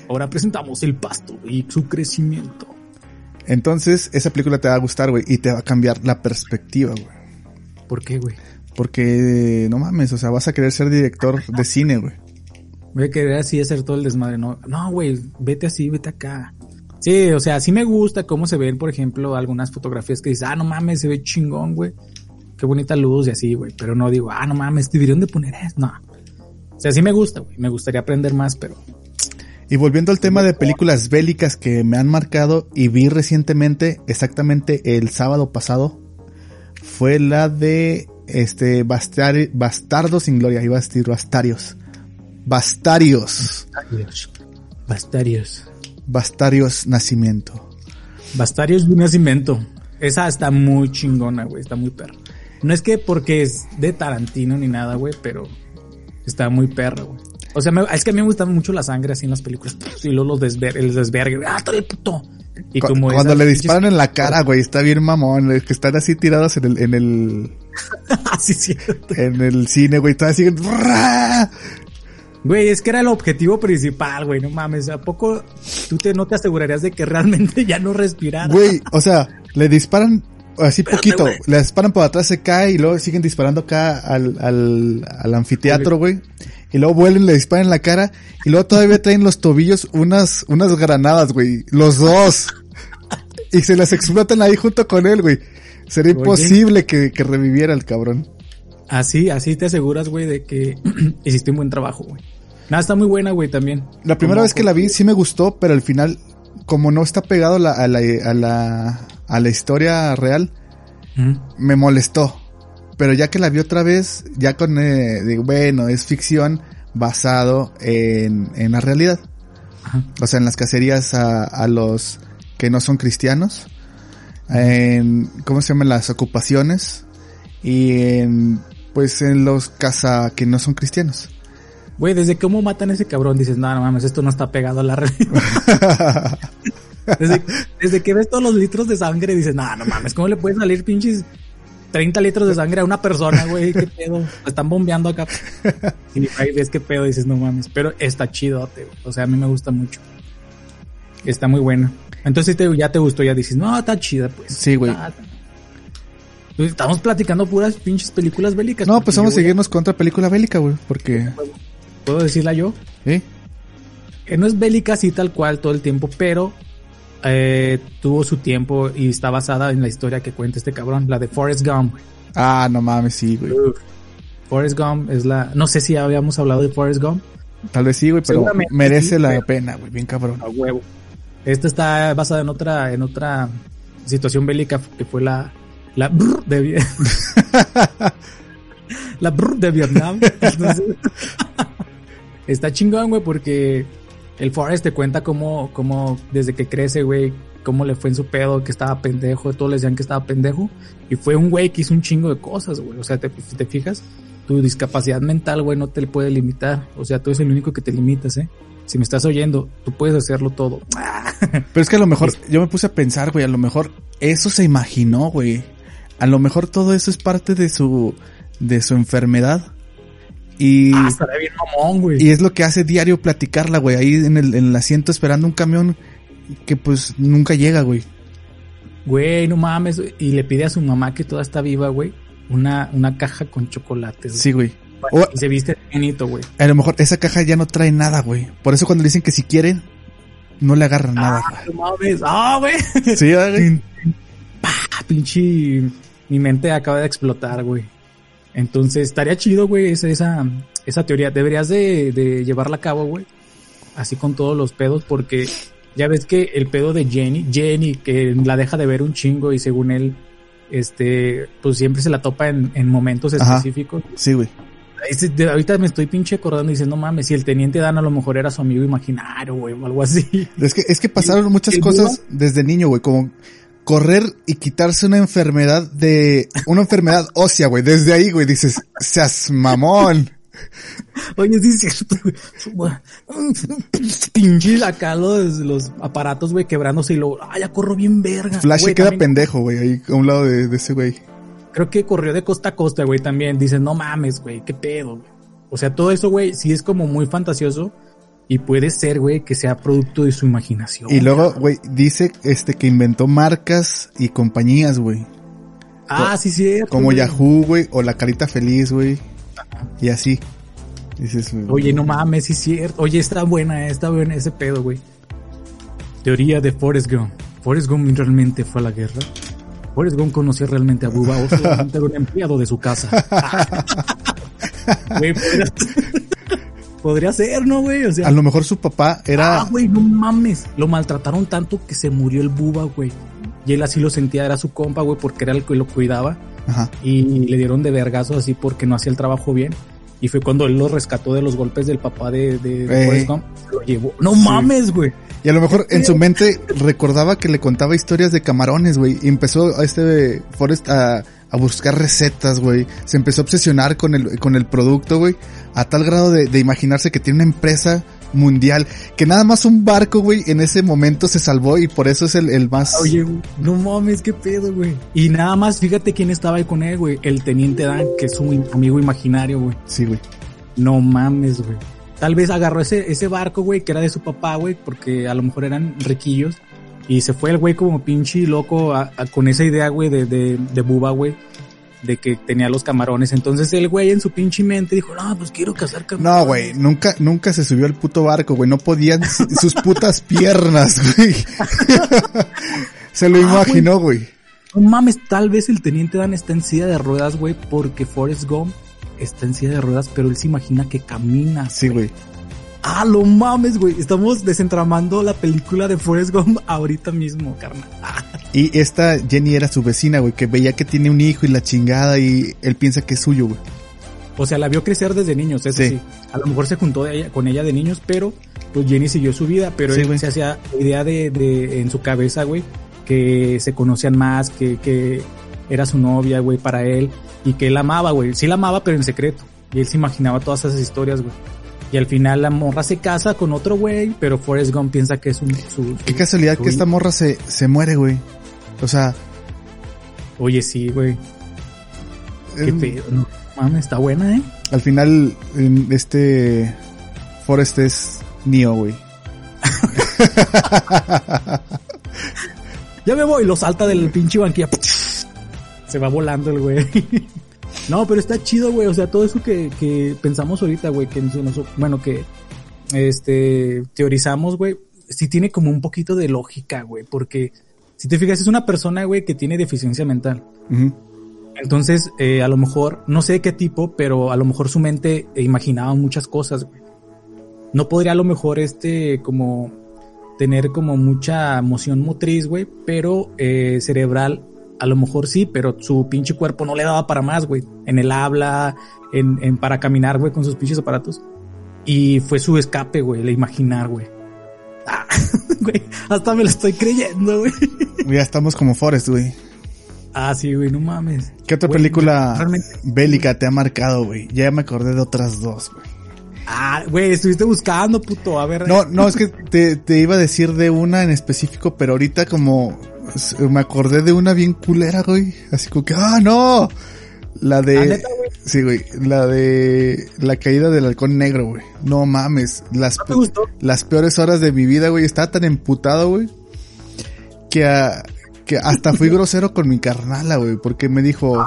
Ahora presentamos el pasto y su crecimiento. entonces, esa película te va a gustar, güey, y te va a cambiar la perspectiva, güey. ¿Por qué, güey? Porque, no mames, o sea, vas a querer ser director de cine, güey. Voy a querer así hacer todo el desmadre. No, no, güey, vete así, vete acá. Sí, o sea, sí me gusta cómo se ven, por ejemplo, algunas fotografías que dices, ah, no mames, se ve chingón, güey. Qué bonita luz y así, güey. Pero no digo, ah, no mames, deberían de poner eso. No. O sea, sí me gusta, güey. Me gustaría aprender más, pero Y volviendo al tema de películas bélicas que me han marcado y vi recientemente, exactamente el sábado pasado, fue la de este Bastar- Bastardo sin Gloria, iba a decir Bastarios. Bastarios. Bastarios. Bastarios. Bastarios Nacimiento. Bastarios de nacimiento. Esa está muy chingona, güey. Está muy perra. No es que porque es de Tarantino ni nada, güey, pero está muy perra, güey. O sea, me- es que a mí me gusta mucho la sangre así en las películas. Y luego los desver el desvergue. Ah, trae puto. Y Cu- como cuando le disparan en la cara, güey, está bien mamón, es que están así tirados en el, en el, sí, cierto. en el cine, güey, están así. Güey, es que era el objetivo principal, güey. No mames. ¿A poco tú te, no te asegurarías de que realmente ya no respirara? güey, o sea, le disparan así Espérate, poquito, le disparan por atrás, se cae y luego siguen disparando acá al, al, al anfiteatro, güey. Y luego vuelven, le disparan en la cara y luego todavía traen los tobillos unas, unas granadas, güey, los dos. Y se las explotan ahí junto con él, güey. Sería Oye. imposible que, que reviviera el cabrón. Así, así te aseguras, güey, de que hiciste un buen trabajo, güey. Nada, está muy buena, güey, también. La primera Como- vez que la vi sí me gustó, pero al final, como no está pegado la- a, la, a, la, a la historia real, me molestó. Pero ya que la vi otra vez, ya con, eh, digo, bueno, es ficción basado en, en la realidad. Ajá. O sea, en las cacerías a, a los que no son cristianos. En, ¿cómo se llaman? Las ocupaciones. Y en, pues en los caza que no son cristianos. Güey, desde cómo matan a ese cabrón dices, no, no mames, esto no está pegado a la realidad. desde, desde que ves todos los litros de sangre dices, no, no mames, ¿cómo le puede salir pinches 30 litros de sangre a una persona, güey? ¿Qué pedo? Lo están bombeando acá. Y ahí ves qué pedo dices, no mames. Pero está chidote, güey. O sea, a mí me gusta mucho. Está muy buena. Entonces te- ya te gustó, ya dices, no, está chida, pues. Sí, güey. Está- Pues Estamos platicando puras pinches películas bélicas. No, pues vamos a seguirnos con otra película bélica, güey. Porque, ¿Puedo decirla yo? ¿eh? que no es bélica así tal cual todo el tiempo, pero eh, tuvo su tiempo y está basada en la historia que cuenta este cabrón, la de Forrest Gump. Ah, no mames, sí, güey. Forrest Gump es la, no sé si habíamos hablado de Forrest Gump, Tal vez sí, güey, pero merece sí, la pero- pena, güey, bien cabrón. a huevo. Esta está basada en otra, en otra situación bélica que fue la, la brr de, Vi- la brr de Vietnam. Entonces, está chingón, güey, porque el Forrest te cuenta cómo, cómo desde que crece, güey, cómo le fue en su pedo, que estaba pendejo, todos le decían que estaba pendejo, y fue un güey que hizo un chingo de cosas, güey, o sea, te, si te fijas, tu discapacidad mental, güey, no te puede limitar, o sea, tú eres el único que te limitas, eh. Si me estás oyendo, tú puedes hacerlo todo. Pero es que a lo mejor, yo me puse a pensar, güey, a lo mejor eso se imaginó, güey. A lo mejor todo eso es parte de su, de su enfermedad. Y, Ah, bien mamón, güey. y es lo que hace diario platicarla, güey, ahí en el, en el asiento esperando un camión que pues nunca llega, güey. Güey, no mames. Y le pide a su mamá que toda está viva, güey. Una, una caja con chocolates. Sí, güey. O- Y se viste bonito, güey. A lo mejor esa caja ya no trae nada, güey. Por eso cuando le dicen que si quieren, no le agarran nada. Ah, no mames. Ah, güey. Sí, güey. Pinche. Mi mente acaba de explotar, güey. Entonces, estaría chido, güey, esa, esa, esa teoría. Deberías de, de llevarla a cabo, güey. Así con todos los pedos, porque ya ves que el pedo de Jenny, Jenny, que la deja de ver un chingo y según él, este, pues siempre se la topa en, en momentos Ajá. específicos. Sí, güey. Ahorita me estoy pinche acordando y diciendo, no mames, si el teniente Dan a lo mejor era su amigo imaginario, güey, o algo así. Es que, es que pasaron muchas cosas desde niño, güey, como correr y quitarse una enfermedad de, una enfermedad ósea, güey. Desde ahí, güey, dices, seas mamón. Oye, sí es cierto, güey. Pinche los, los aparatos, güey, quebrándose y luego, ah, ya corro bien verga. Flash Güey, queda también pendejo, güey, ahí a un lado de, de ese güey. Creo que corrió de costa a costa, güey, también. Dice, no mames, güey, qué pedo, güey. O sea, todo eso, güey, sí es como muy fantasioso y puede ser, güey, que sea producto de su imaginación. Y luego, güey, dice este que inventó marcas y compañías, güey. ah, sí, cierto. Como güey. Yahoo, güey, o la carita feliz, güey. Y así. Dices, Oye, no mames, sí es cierto. Oye, está buena, eh, está buena ese pedo, güey. Teoría de Forrest Gump. ¿Forrest Gump realmente fue a la guerra? ¿Forrest Gump conoció realmente a Bubba o solamente era un empleado de su casa? Güey, podría, ser, ¿no, güey? O sea, a lo mejor su papá era, ah, güey, no mames. Lo maltrataron tanto que se murió el Bubba, güey. Y él así lo sentía, era su compa, güey, porque era el que lo cuidaba. ajá, Y le dieron de vergazo así porque no hacía el trabajo bien. Y fue cuando él lo rescató de los golpes del papá de, de, de. Forrest Gump. Lo llevó. No mames, güey. Y a lo mejor en su mente recordaba que le contaba historias de camarones, güey. Y empezó a este Forrest a, a buscar recetas, güey. Se empezó a obsesionar con el, con el producto, güey. A tal grado de, de imaginarse que tiene una empresa mundial, que nada más un barco, güey, en ese momento se salvó y por eso es el, el más... Oye, güey, no mames, qué pedo, güey. Y nada más, fíjate quién estaba ahí con él, güey. El teniente Dan, que es un amigo imaginario, güey. Sí, güey. No mames, güey. Tal vez agarró ese, ese barco, güey, que era de su papá, güey, porque a lo mejor eran riquillos. Y se fue el güey como pinche loco a- a- con esa idea, güey, de, de, de buba, güey. De que tenía los camarones. Entonces el güey en su pinche mente dijo, no, pues quiero cazar camarones. No, güey, nunca, nunca se subió al puto barco, güey. No podían sus putas piernas, güey. se lo Ah, imaginó, güey. No mames, tal vez el teniente Dan está en silla de ruedas, güey, porque Forrest Gump está en silla de ruedas, pero él se imagina que camina. Sí, güey. Ah, lo mames, güey. Estamos desentramando la película de Forrest Gump ahorita mismo, carnal. Ah, Y esta Jenny era su vecina, güey, que veía que tiene un hijo y la chingada y él piensa que es suyo, güey. O sea, la vio crecer desde niños, eso Sí. sí. A lo mejor se juntó de ella- con ella de niños, pero pues Jenny siguió su vida, pero Sí, él güey. se hacía idea de, de en su cabeza, güey, que se conocían más, que, que era su novia, güey, para él, y que él amaba, güey. Sí la amaba, pero en secreto. Y él se imaginaba todas esas historias, güey. Y al final la morra se casa con otro güey, pero Forrest Gump piensa que es un, su, Qué su- casualidad su que esta morra se, se muere, güey. O sea, Oye, sí, güey. Qué em, pedo, no. Mames, está buena, ¿eh? al final, este Forrest es Neo, güey. Ya me voy, lo salta del pinche banquilla. Se va volando el güey. No, pero está chido, güey. O sea, todo eso que, que pensamos ahorita, güey, que nos- bueno, que este teorizamos, güey, sí tiene como un poquito de lógica, güey, porque si te fijas es una persona, güey, que tiene deficiencia mental. Entonces, eh, a lo mejor, no sé qué tipo, pero a lo mejor su mente imaginaba muchas cosas, güey. No podría a lo mejor este como tener como mucha emoción motriz, güey, pero eh, cerebral a lo mejor sí, pero su pinche cuerpo no le daba para más, güey. En el habla, en, en para caminar, güey, con sus pinches aparatos. Y fue su escape, güey, el imaginar, güey. Ah, güey, hasta me lo estoy creyendo, güey. Ya estamos como Forrest, güey. Ah, sí, güey, no mames. ¿Qué otra Güey, película realmente- bélica te ha marcado, güey? Ya me acordé de otras dos, güey. Ah, güey, estuviste buscando, puto. A ver. No, no, es que te, te iba a decir de una en específico, pero ahorita como me acordé de una bien culera, güey. Así como que, ah, no. La de... ¿Ah, neta, güey? sí, güey. La de la caída del halcón negro, güey. No mames. Las, ¿No te gustó? las peores horas de mi vida, güey. Estaba tan emputado, güey. Que, a- que hasta fui grosero con mi carnala, güey. Porque me dijo...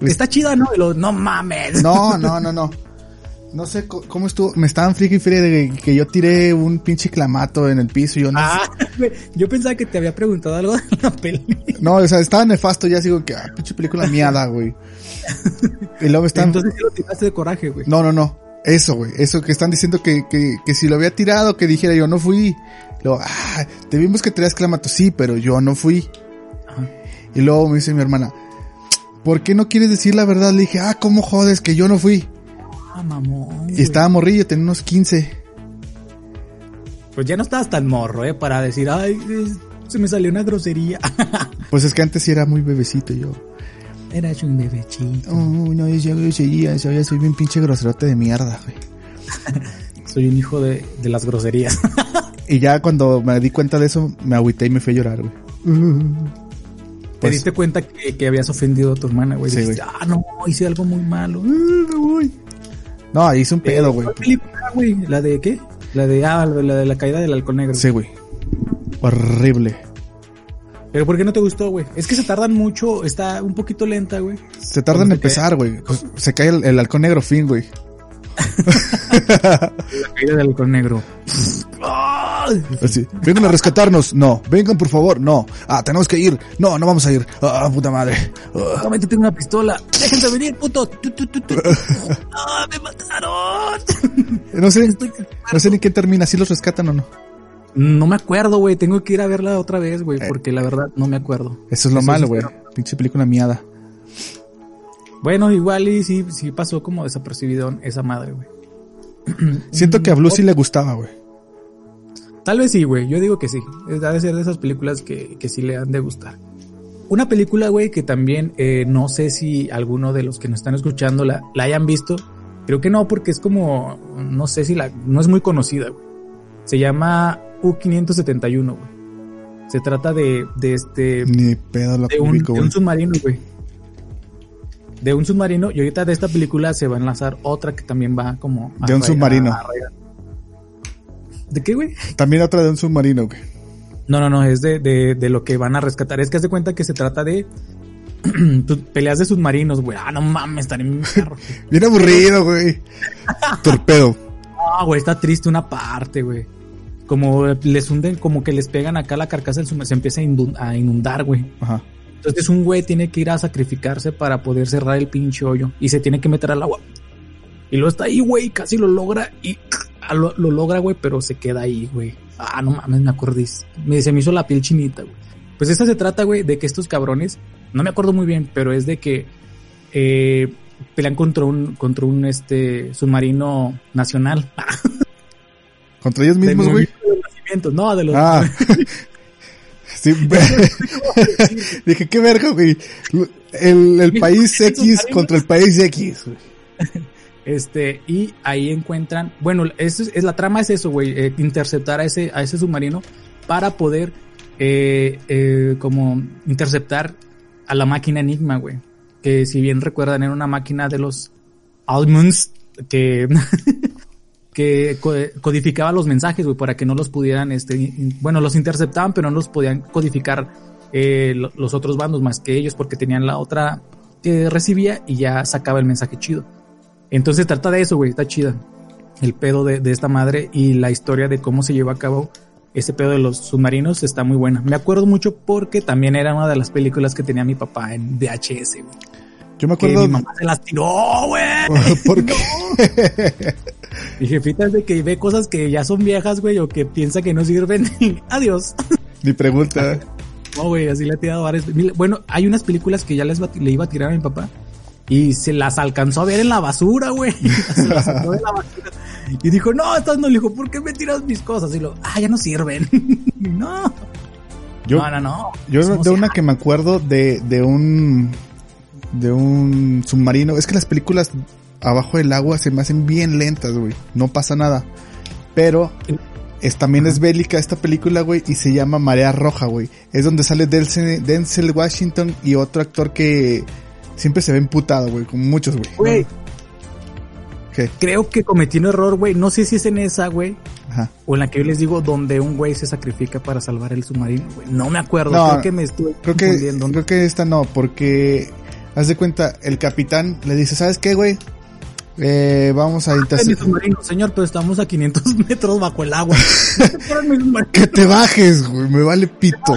Está chida, ¿no? Y lo- no mames. No, no, no, no. No sé cómo estuvo. Me estaban friki friki de que yo tiré un pinche clamato en el piso y yo no Ah, güey, yo pensaba que te había preguntado algo de la peli. No, o sea, estaba nefasto ya, digo que, ah, pinche película miada, güey. Y luego me están... Entonces sí lo tiraste de coraje, güey. No, no, no. Eso, güey. Eso que están diciendo que, que, que si lo había tirado, que dijera yo no fui. Luego, ah, te vimos que traías clamato. Sí, pero yo no fui. Ajá. Y luego me dice mi hermana, ¿por qué no quieres decir la verdad? Le dije, ah, ¿cómo jodes que yo no fui? Ah, mamón. Y güey. estaba morrillo, tenía unos 15. Pues ya no estabas tan morro, ¿eh? Para decir, ay, se me salió una grosería. Pues es que antes sí era muy bebecito yo. Eras un bebechito. Oh, no, yo, yo, ya soy bien pinche groserote de mierda, güey. Soy un hijo de, de las groserías. Y ya cuando me di cuenta de eso, me agüité y me fui a llorar, güey. Te Pues- diste cuenta que, que habías ofendido a tu hermana, güey. Sí, Dijiste, güey. ah, no, hice algo muy malo. Ah, me voy. No, hice un pedo, güey. ¿La de qué? La de, ah, la de la caída del halcón negro. Sí, güey. Horrible. Pero ¿por qué no te gustó, güey? Es que se tardan mucho, está un poquito lenta, güey. Se tarda en empezar, güey. Pues, Se cae el, el halcón negro fin, güey. La caída del halcón negro. Así. Vengan a rescatarnos. No. Vengan, por favor. No. Ah, tenemos que ir. No, no vamos a ir. Ah, puta madre. Ah. Solamente tengo una pistola. Déjenme venir, puto. Tu, tu, tu, tu. ¡Ah, me mataron! No sé, Estoy- no sé ni qué termina. Si los rescatan o no. No me acuerdo, güey. Tengo que ir a verla otra vez, güey. Eh. Porque la verdad no me acuerdo. Eso es lo Eso malo, güey. Pinche película miada. Bueno, igual y sí, sí pasó como desapercibido esa madre, güey. Siento que a Blue sí le gustaba, güey. Tal vez sí, güey. Yo digo que sí. Ha de ser de esas películas que, que sí le han de gustar. Una película, güey, que también eh, no sé si alguno de los que nos están escuchando la, la hayan visto, Creo que no, porque es como, no sé si la, no es muy conocida, güey. Se llama U-571, güey. Se trata de, de este, Ni pedo la de un, publico, de un submarino, güey. De un submarino, y ahorita de esta película se va a enlazar otra que también va como... a De un submarino. a ¿De qué, güey? También otra de un submarino, güey. No, no, no, es de, de, de lo que van a rescatar. Es que haz de cuenta que se trata de peleas de submarinos, güey. Ah, no mames, estaré en mi carro. Bien aburrido, güey. Torpedo. Ah, güey, está triste una parte, güey. Como les hunden, como que les pegan acá la carcasa del submarino, se empieza a a inundar, güey. Ajá. Entonces un güey tiene que ir a sacrificarse para poder cerrar el pinche hoyo y se tiene que meter al agua. Y luego está ahí, güey, casi lo logra y ah, lo, lo logra, güey, pero se queda ahí, güey. Ah, no mames, me acordé. Me, se me hizo la piel chinita, güey. Pues esta se trata, güey, de que estos cabrones, no me acuerdo muy bien, pero es de que eh, pelean contra un, contra un este submarino nacional. Contra ellos mismos, güey. no, de los Ah. Sí, Dije, qué verga, güey. El, el país X contra el país X. güey. Este, y ahí encuentran, bueno, es, es- la trama es eso, güey, eh, interceptar a ese, a ese submarino para poder, eh, eh, como interceptar a la máquina Enigma, güey. Que si bien recuerdan, era una máquina de los Almonds que, que co- codificaba los mensajes, güey, para que no los pudieran, este, bueno, los interceptaban, pero no los podían codificar eh, lo- los otros bandos más que ellos, porque tenían la otra que recibía y ya sacaba el mensaje chido. Entonces trata de eso, güey, está chida. El pedo de, de esta madre y la historia de cómo se lleva a cabo ese pedo de los submarinos está muy buena. Me acuerdo mucho porque también era una de las películas que tenía mi papá en VHS, güey. Yo me Que acuerdo. mi mamá se las tiró, güey. ¿Por qué? Mi jefita es de que ve cosas que ya son viejas, güey, o que piensa que no sirven. Adiós. Ni pregunta. No, güey, así le he tirado varias. Bueno, hay unas películas que ya les va- le iba a tirar a mi papá y se las alcanzó a ver en la basura, güey. Se las sacó de la basura. Y dijo, no, estas no. Le dijo, ¿por qué me tiras mis cosas? Y lo, ah, ya no sirven. no. Yo, no, no, no. yo Somos de una ya- que me acuerdo de, de un. De un submarino. Es que las películas abajo del agua se me hacen bien lentas, güey. No pasa nada. Pero. Es, también es bélica esta película, güey, y se llama Marea Roja, güey. Es donde sale Denzel, Denzel Washington y otro actor que siempre se ve emputado, güey, como muchos, güey. Güey, ¿Qué? creo que cometí un error, güey. No sé si es en esa, güey. Ajá. O en la que yo les digo, donde un güey se sacrifica para salvar el submarino, güey. No me acuerdo. No, creo que me estoy Creo que, creo que esta no, porque haz de cuenta, el capitán le dice, ¿sabes qué, güey? Eh, vamos a mi interceptar. submarino, señor, pero estamos a 500 metros bajo el agua. Que te bajes, güey, me vale pito.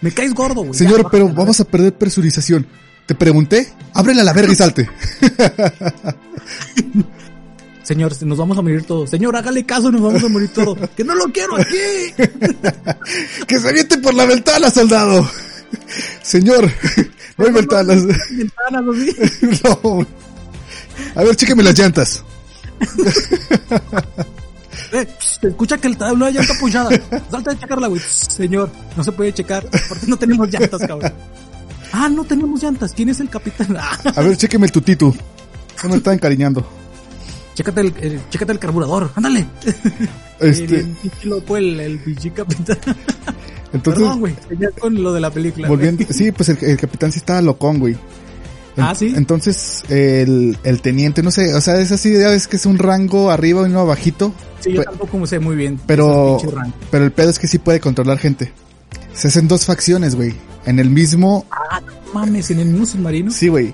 Me caes gordo, güey. Señor, Ya, pero vamos a perder presurización. Te pregunté, ábrele a la verga y salte. Señor, nos vamos a morir todos. Señor, hágale caso, nos vamos a morir todos. Que no lo quiero aquí. que se aviente por la ventana, soldado. Señor, no hay ventanas. Ventanas así. no. A ver, chéqueme las llantas. Eh, se escucha que el tablo de llanta apoyada. Salta de checarla, güey. Señor, no se puede checar. Porque no tenemos llantas, cabrón. Ah, no tenemos llantas. ¿Quién es el capitán? A ver, chéqueme el tutito. No me está encariñando. chécate el, el- chécate el carburador. Ándale. Este, el, el pinche capitán. entonces, Perdón, güey. Con lo de la película. volviendo, sí, pues el, el capitán sí estaba locón, güey. Ah, ¿sí? Entonces, el, el teniente, no sé, o sea, es así, ya ves que es un rango arriba y uno abajito. Sí, yo tampoco sé muy bien. Pero, pero el pedo es que sí puede controlar gente. Se hacen dos facciones, güey. En el mismo, Ah, no mames, en el mismo submarino. sí, güey.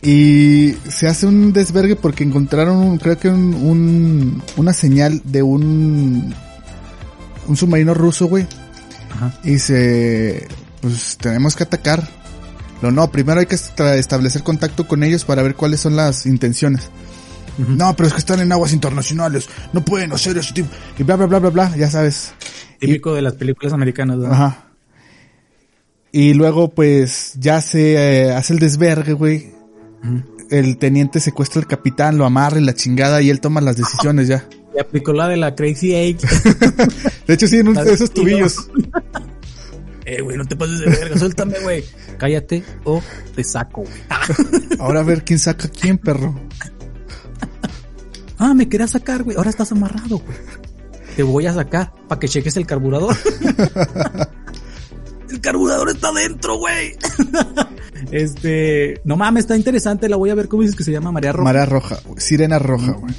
Y se hace un desvergue porque encontraron, creo que un, un- una señal de un, un submarino ruso, güey. Ajá. Y se, pues tenemos que atacar. Lo no, primero hay que establecer contacto con ellos para ver cuáles son las intenciones. No, pero es que están en aguas internacionales, no pueden hacer ese tipo. Y bla, bla, bla, bla, bla, ya sabes. Típico de las películas americanas, ¿verdad? Ajá. Y luego, pues, ya se eh, hace el desvergue, güey. El teniente secuestra al capitán, lo amarra y la chingada y él toma las decisiones ya. Y aplicó la de la Crazy Eight. De hecho, sí, en de esos tubillos. eh, güey, no te pases de verga, suéltame, güey. Cállate o te saco, güey. Ahora a ver quién saca a quién, perro. ah, me querías sacar, güey, ahora estás amarrado, güey. Te voy a sacar para que cheques el carburador. el carburador está dentro, güey. este, no mames, está interesante, la voy a ver, ¿cómo dices que se llama? María Roja. María Roja. Sirena Roja, güey.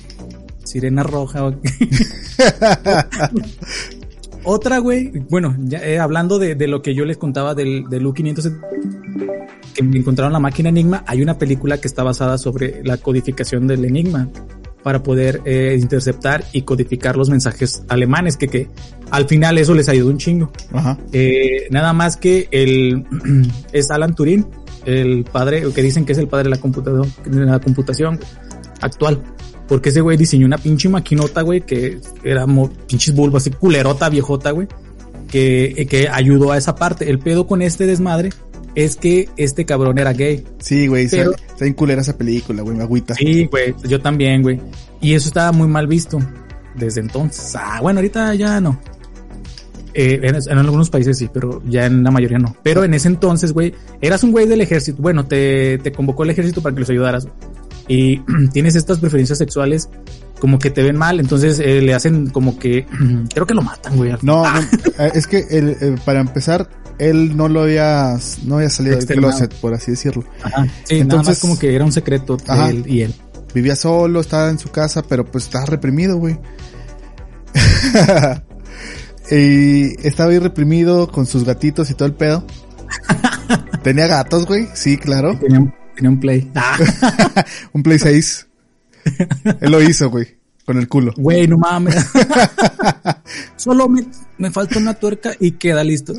Sirena Roja, ok. Otra, güey, bueno, ya, eh, hablando de, de, lo que yo les contaba del, del U500 que encontraron la máquina Enigma, hay una película que está basada sobre la codificación del Enigma para poder eh, interceptar y codificar los mensajes alemanes, que, que al final eso les ayudó un chingo. Ajá. Eh, nada más que el es Alan Turing, el padre, que dicen que es el padre de la computación, de la computación actual. Porque ese güey diseñó una pinche maquinota, güey, que era pinches bulbos, así culerota, viejota, güey, que, que ayudó a esa parte. El pedo con este desmadre es que este cabrón era gay. Sí, güey, está en culera esa película, güey, me agüita. Sí, güey, yo también, güey. Y eso estaba muy mal visto desde entonces. Ah, bueno, ahorita ya no. Eh, en, en, algunos países sí, pero ya en la mayoría no. Pero en ese entonces, güey, eras un güey del ejército. Bueno, te, te convocó el ejército para que los ayudaras. Y tienes estas preferencias sexuales como que te ven mal, entonces eh, le hacen como que creo que lo matan, güey. No, no es que el, eh, para empezar él no lo había no había salido del closet, por así decirlo. Ajá. Sí, entonces como que era un secreto de él y él. Vivía solo, estaba en su casa, pero pues estaba reprimido, güey. y estaba ahí reprimido con sus gatitos y todo el pedo. Tenía gatos, güey. Sí, claro. Tenía, tenía un play. un play 6. Él lo hizo, güey. Con el culo. Güey, no mames. Solo me, me falta una tuerca y queda listo.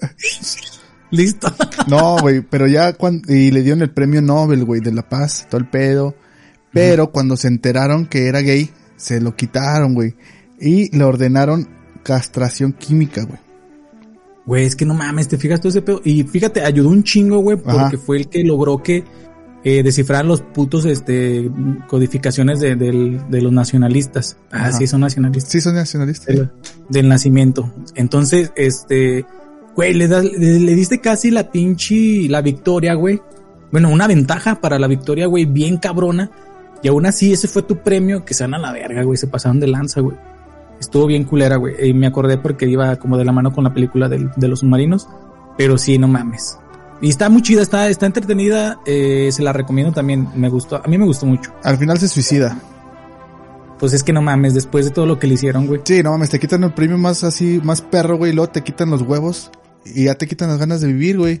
Listo. no, güey, pero ya cuando, y le dieron el premio Nobel, güey, de la paz, todo el pedo. Pero uh -huh. cuando se enteraron que era gay, se lo quitaron, güey. Y le ordenaron castración química, güey. Güey, es que no mames, te fijas todo ese pedo. Y fíjate, ayudó un chingo, güey, porque Ajá. fue el que logró que eh, descifraran los putos este, codificaciones de, de, de los nacionalistas. Ah, sí, son nacionalistas. Sí, son nacionalistas. Del, del nacimiento. Entonces, este, güey, le, das, le, le, diste casi la pinche, la victoria, güey. Bueno, una ventaja para la victoria, güey, bien cabrona. Y aún así, ese fue tu premio, que se van a la verga, güey, se pasaron de lanza, güey. Estuvo bien culera, güey. Y me acordé porque iba como de la mano con la película de, de los submarinos. Pero sí, no mames. Y está muy chida, está, está entretenida. Eh, se la recomiendo también. Me gustó. A mí me gustó mucho. Al final se suicida. Pues es que no mames, después de todo lo que le hicieron, güey. Sí, no mames, te quitan el premio más así, más perro, güey. Y luego te quitan los huevos. Y ya te quitan las ganas de vivir, güey.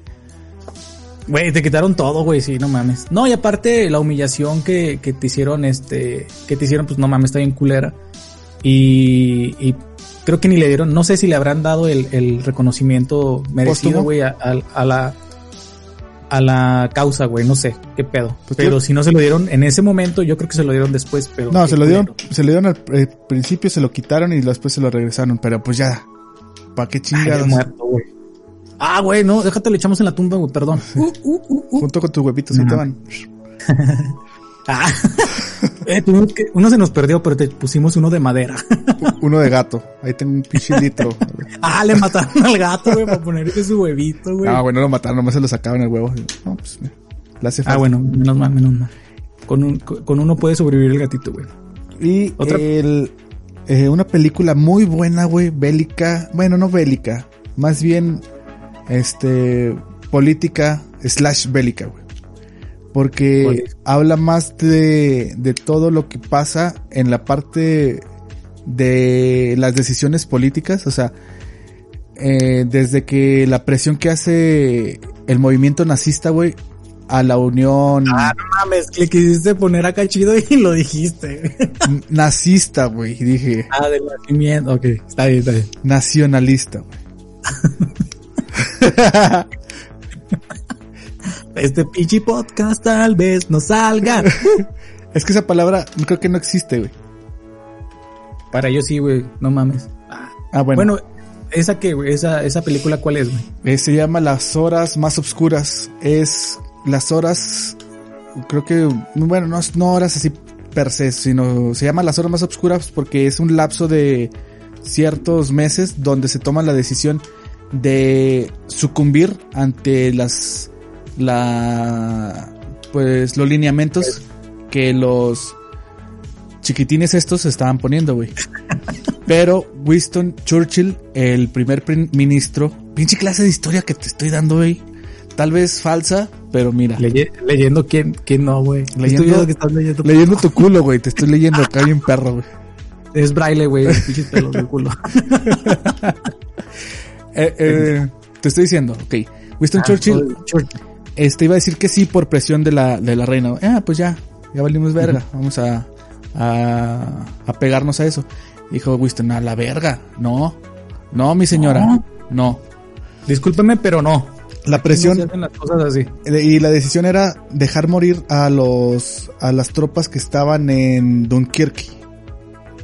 Güey, te quitaron todo, güey, sí, no mames. No, y aparte la humillación que, que te hicieron, este, que te hicieron, pues no mames, está bien culera. Y, y creo que ni le dieron, no sé si le habrán dado el, el reconocimiento merecido, güey, a, a, a, la a la causa, güey, no sé qué pedo. Pues pero si no se lo dieron en ese momento, yo creo que se lo dieron después, pero No, se lo dieron, se lo dieron al eh, principio, se lo quitaron y después se lo regresaron, pero pues ya ¿Para qué chingados? Ay, muerto, güey. Ah, güey, no, déjate, le echamos en la tumba, güey, perdón. Uh, uh, uh, Junto con tus huevitos, ahí te van. ah. eh, uno se nos perdió, pero te pusimos uno de madera. uno de gato. Ahí tengo un pinche litro. ah, le mataron al gato, güey, para ponerle su huevito, güey. Ah, bueno, lo mataron, nomás se lo sacaban el huevo. No, pues, falta. Ah, bueno, menos mal, menos mal. Con, un, con uno puede sobrevivir el gatito, güey. Y ¿Otra? el, eh, una película muy buena, güey, bélica. Bueno, no bélica, más bien, este, política slash bélica, güey. Porque habla más de, de todo lo que pasa en la parte de las decisiones políticas, o sea, eh, desde que la presión que hace el movimiento nazista, güey, a la unión. Ah, no mames, le quisiste poner acá chido y lo dijiste. Nazista, güey, dije. Ah, del nacimiento, ok, está bien, está bien. Nacionalista, güey. este pinche podcast tal vez no salga. es que esa palabra creo que no existe, güey. Para ellos sí, güey, no mames. Ah, bueno. Bueno, esa que, güey, esa, esa película, ¿cuál es, güey? Eh, se llama Las Horas Más Obscuras. Es las horas, creo que, bueno, no, no horas así per se, sino se llama las horas más obscuras porque es un lapso de ciertos meses donde se toma la decisión de sucumbir ante las, la, pues los lineamientos que los chiquitines estos se estaban poniendo, güey. Pero Winston Churchill, el primer prim- ministro, pinche clase de historia que te estoy dando, güey. Tal vez falsa, pero mira. Leye- leyendo quién, quién no, güey. Leyendo- que estás leyendo. Leyendo tu culo, güey. Te estoy leyendo acá bien perro, güey. Es braille, güey. pinches pelos del culo. Eh, eh, te estoy diciendo, ok. Winston Ah, Churchill, Churchill. este iba a decir que sí por presión de la, de la reina. Ah, pues ya, ya valimos verga. Vamos a, a, a pegarnos a eso. Dijo Winston, a la verga. No, no, mi señora. No. No. Discúlpeme, pero no. La presión se hacen las cosas así. y la decisión era dejar morir a los a las tropas que estaban en Dunkirk,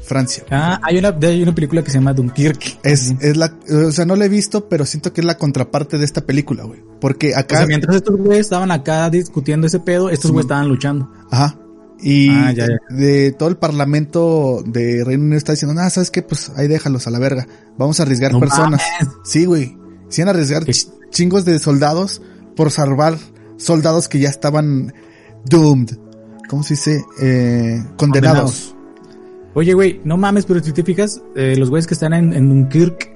Francia. Ah, hay una, hay una película que se llama Dunkirk. Es, es la, o sea, no la he visto, pero siento que es la contraparte de esta película, güey. Porque O acá, sea, mientras estos güeyes estaban acá discutiendo ese pedo, estos güeyes estaban luchando. ajá. Y Ah, ya, ya. de todo el parlamento de Reino Unido está diciendo, ah, ¿sabes qué? Pues ahí déjalos a la verga. Vamos a arriesgar No personas. mames. Sí, güey. Iban a arriesgar Qué- chingos de soldados por salvar soldados que ya estaban doomed. ¿Cómo se dice? Eh, condenados. Oye, güey, no mames, pero si te fijas, eh, los güeyes que están en, en Dunkirk,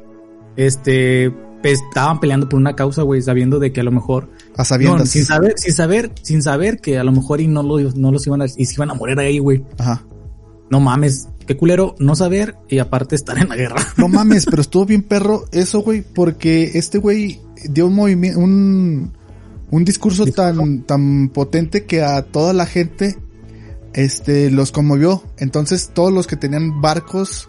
este, estaban peleando por una causa, güey, sabiendo de que a lo mejor, A no, sabiendas. sin saber, sin saber, sin saber que a lo mejor y no, lo, no los iban a, y se iban a morir ahí, güey. Ajá. No mames, qué culero no saber y aparte estar en la guerra. No mames, pero estuvo bien perro eso, güey, porque este güey dio un movimiento, un, un discurso tan, tan potente que a toda la gente, este, los conmovió. Entonces, todos los que tenían barcos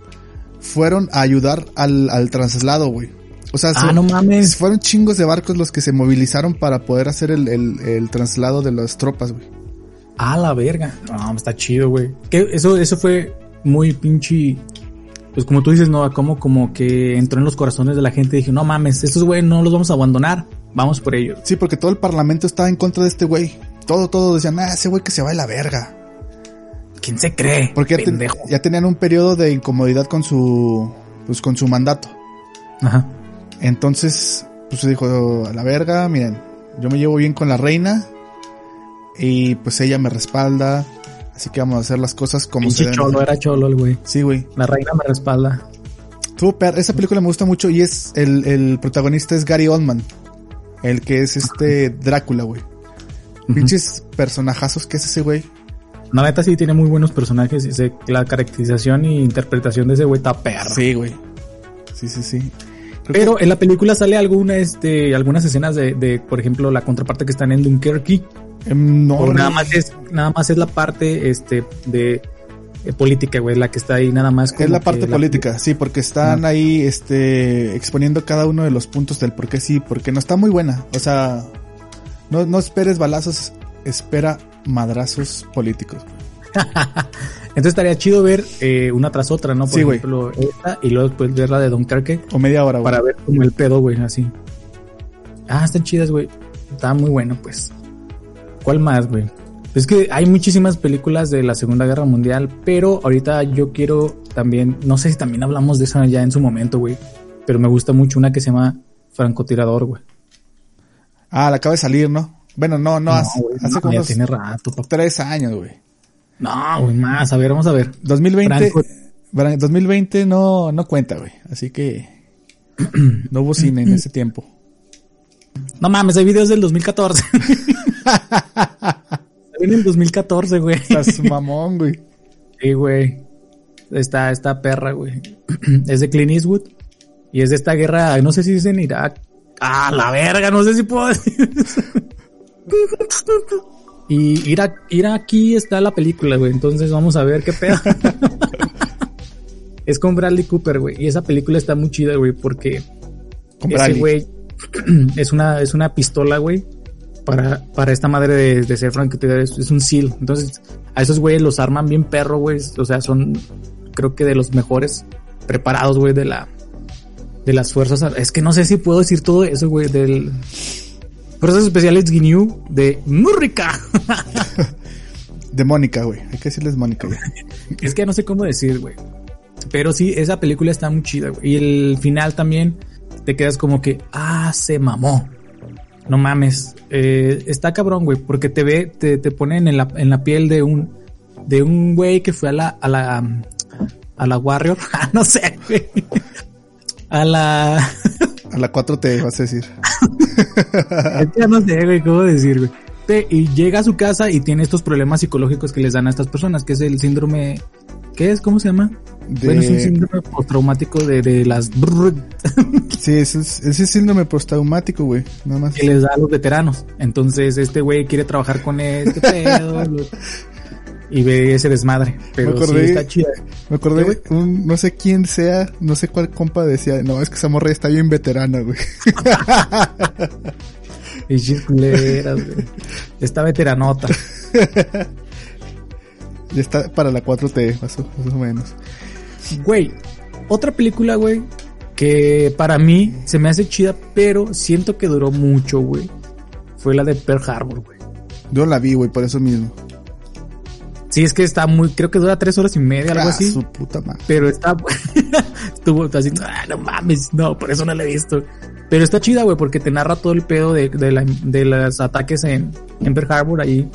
fueron a ayudar al, al traslado, güey. O sea, Ah, se- no mames. fueron chingos de barcos los que se movilizaron para poder hacer el, el, el traslado de las tropas, güey. A la verga. No, está chido, güey. Que eso, eso fue muy pinche. Pues como tú dices, no, como, como que entró en los corazones de la gente y dije, no mames, estos güey no los vamos a abandonar. Vamos por ellos. Sí, porque todo el parlamento estaba en contra de este güey. Todo, todo decían, ah, ese güey que se va de la verga. ¿Quién se cree? Porque ya, ten- Pendejo. ya tenían un periodo de incomodidad con su, pues con su mandato. Ajá. Entonces, pues se dijo, a la verga, miren, yo me llevo bien con la reina y pues ella me respalda, así que vamos a hacer las cosas como se Pinche deben cholo, hacer". era cholo el güey. Sí, güey. La reina me respalda. Esa película me gusta mucho y es el, el protagonista es Gary Oldman, el que es este Drácula, güey. Pinches personajazos que es ese güey. La neta sí tiene muy buenos personajes y la caracterización y interpretación de ese güey está perro. Sí, güey. Sí, sí, sí. Pero en la película sale alguna, este, algunas escenas de, de, por ejemplo, la contraparte que están en Dunkerque. que, em, no, nada más es, nada más es la parte, este, de, eh, política, güey, la que está ahí nada más. Es la parte política, sí, porque están ahí este exponiendo cada uno de los puntos del por qué sí, porque no está muy buena. O sea, no, no esperes balazos, espera madrazos políticos. Entonces estaría chido ver eh, una tras otra, ¿no? Por Sí, güey. ejemplo, esta y luego después ver la de Dunkerque O media hora, güey. para ver como el pedo, güey, así. Ah, están chidas, güey. Está muy bueno, pues. ¿Cuál más, güey? Es que hay muchísimas películas de la Segunda Guerra Mundial, pero ahorita yo quiero también, no sé si también hablamos de esa ya en su momento, güey, pero me gusta mucho una que se llama Francotirador, güey. Ah, la acaba de salir, ¿no? Bueno, no, no, hace, güey, hace no, como ya unos tiene rato, papá. tres años, güey. No, güey, más, a ver, vamos a ver. 2020, Franco- Bran- 2020 no, no cuenta, güey. Así que no hubo cine en ese tiempo. No mames, hay videos del 2014. Salió en el 2014, güey. Estás mamón, güey. Sí, güey. Está esta perra, güey. es de Clint Eastwood. Y es de esta guerra, no sé si es en Irak. Ah, la verga, no sé si puedo decir eso. Y ir, a- ir aquí está la película, güey. Entonces vamos a ver qué pedo. es con Bradley Cooper, güey. Y esa película está muy chida, güey, porque Con ese güey es una, es una pistola, güey. Para, para esta madre de, de ser francotirador es, es un SEAL. Entonces, a esos güeyes los arman bien perro, güey. O sea, son, creo que de los mejores preparados, güey, de la, de las fuerzas. Es que no sé si puedo decir todo eso, güey, del Fuerzas Especiales GNU de Murrica. De Mónica, güey. Hay que decirles Mónica, güey. es que no sé cómo decir, güey. Pero sí, esa película está muy chida, güey. Y el final también te quedas como que, ah, se mamó. No mames. Eh, está cabrón, güey, porque te ve, te, te ponen en la, en la piel de un, de un güey que fue a la, a la, a la Warrior, ah, no sé, güey. A la, A la 4T, vas a decir. ya no sé, güey, cómo decir, güey. Te- Y llega a su casa y tiene estos problemas psicológicos que les dan a estas personas, que es el síndrome, ¿qué es? ¿Cómo se llama? De- Bueno, es un síndrome postraumático de, de las Sí, ese es, ese es síndrome postraumático, güey. Nada más. que les da a los veteranos. Entonces, este güey quiere trabajar con este pedo y ve ese desmadre. Pero Me acordé- sí está chida. Me acordé, ¿Qué, güey, un, no sé quién sea, no sé cuál compa decía, no, es que esa morra está bien veterana, güey. Y culeras, güey. Esta veteranota. Ya está para la 4T, más o, más o menos. Güey, otra película, güey, que para mí se me hace chida, pero siento que duró mucho, güey. Fue la de Pearl Harbor, güey. Yo la vi, güey, por eso mismo. Sí, es que está muy, creo que dura tres horas y media, algo Ah, así. su puta madre. Pero está, estuvo así, ah, no mames, no, por eso no la he visto. Pero está chida, güey, porque te narra todo el pedo de, de, la- de los ataques en, en Pearl Harbor ahí.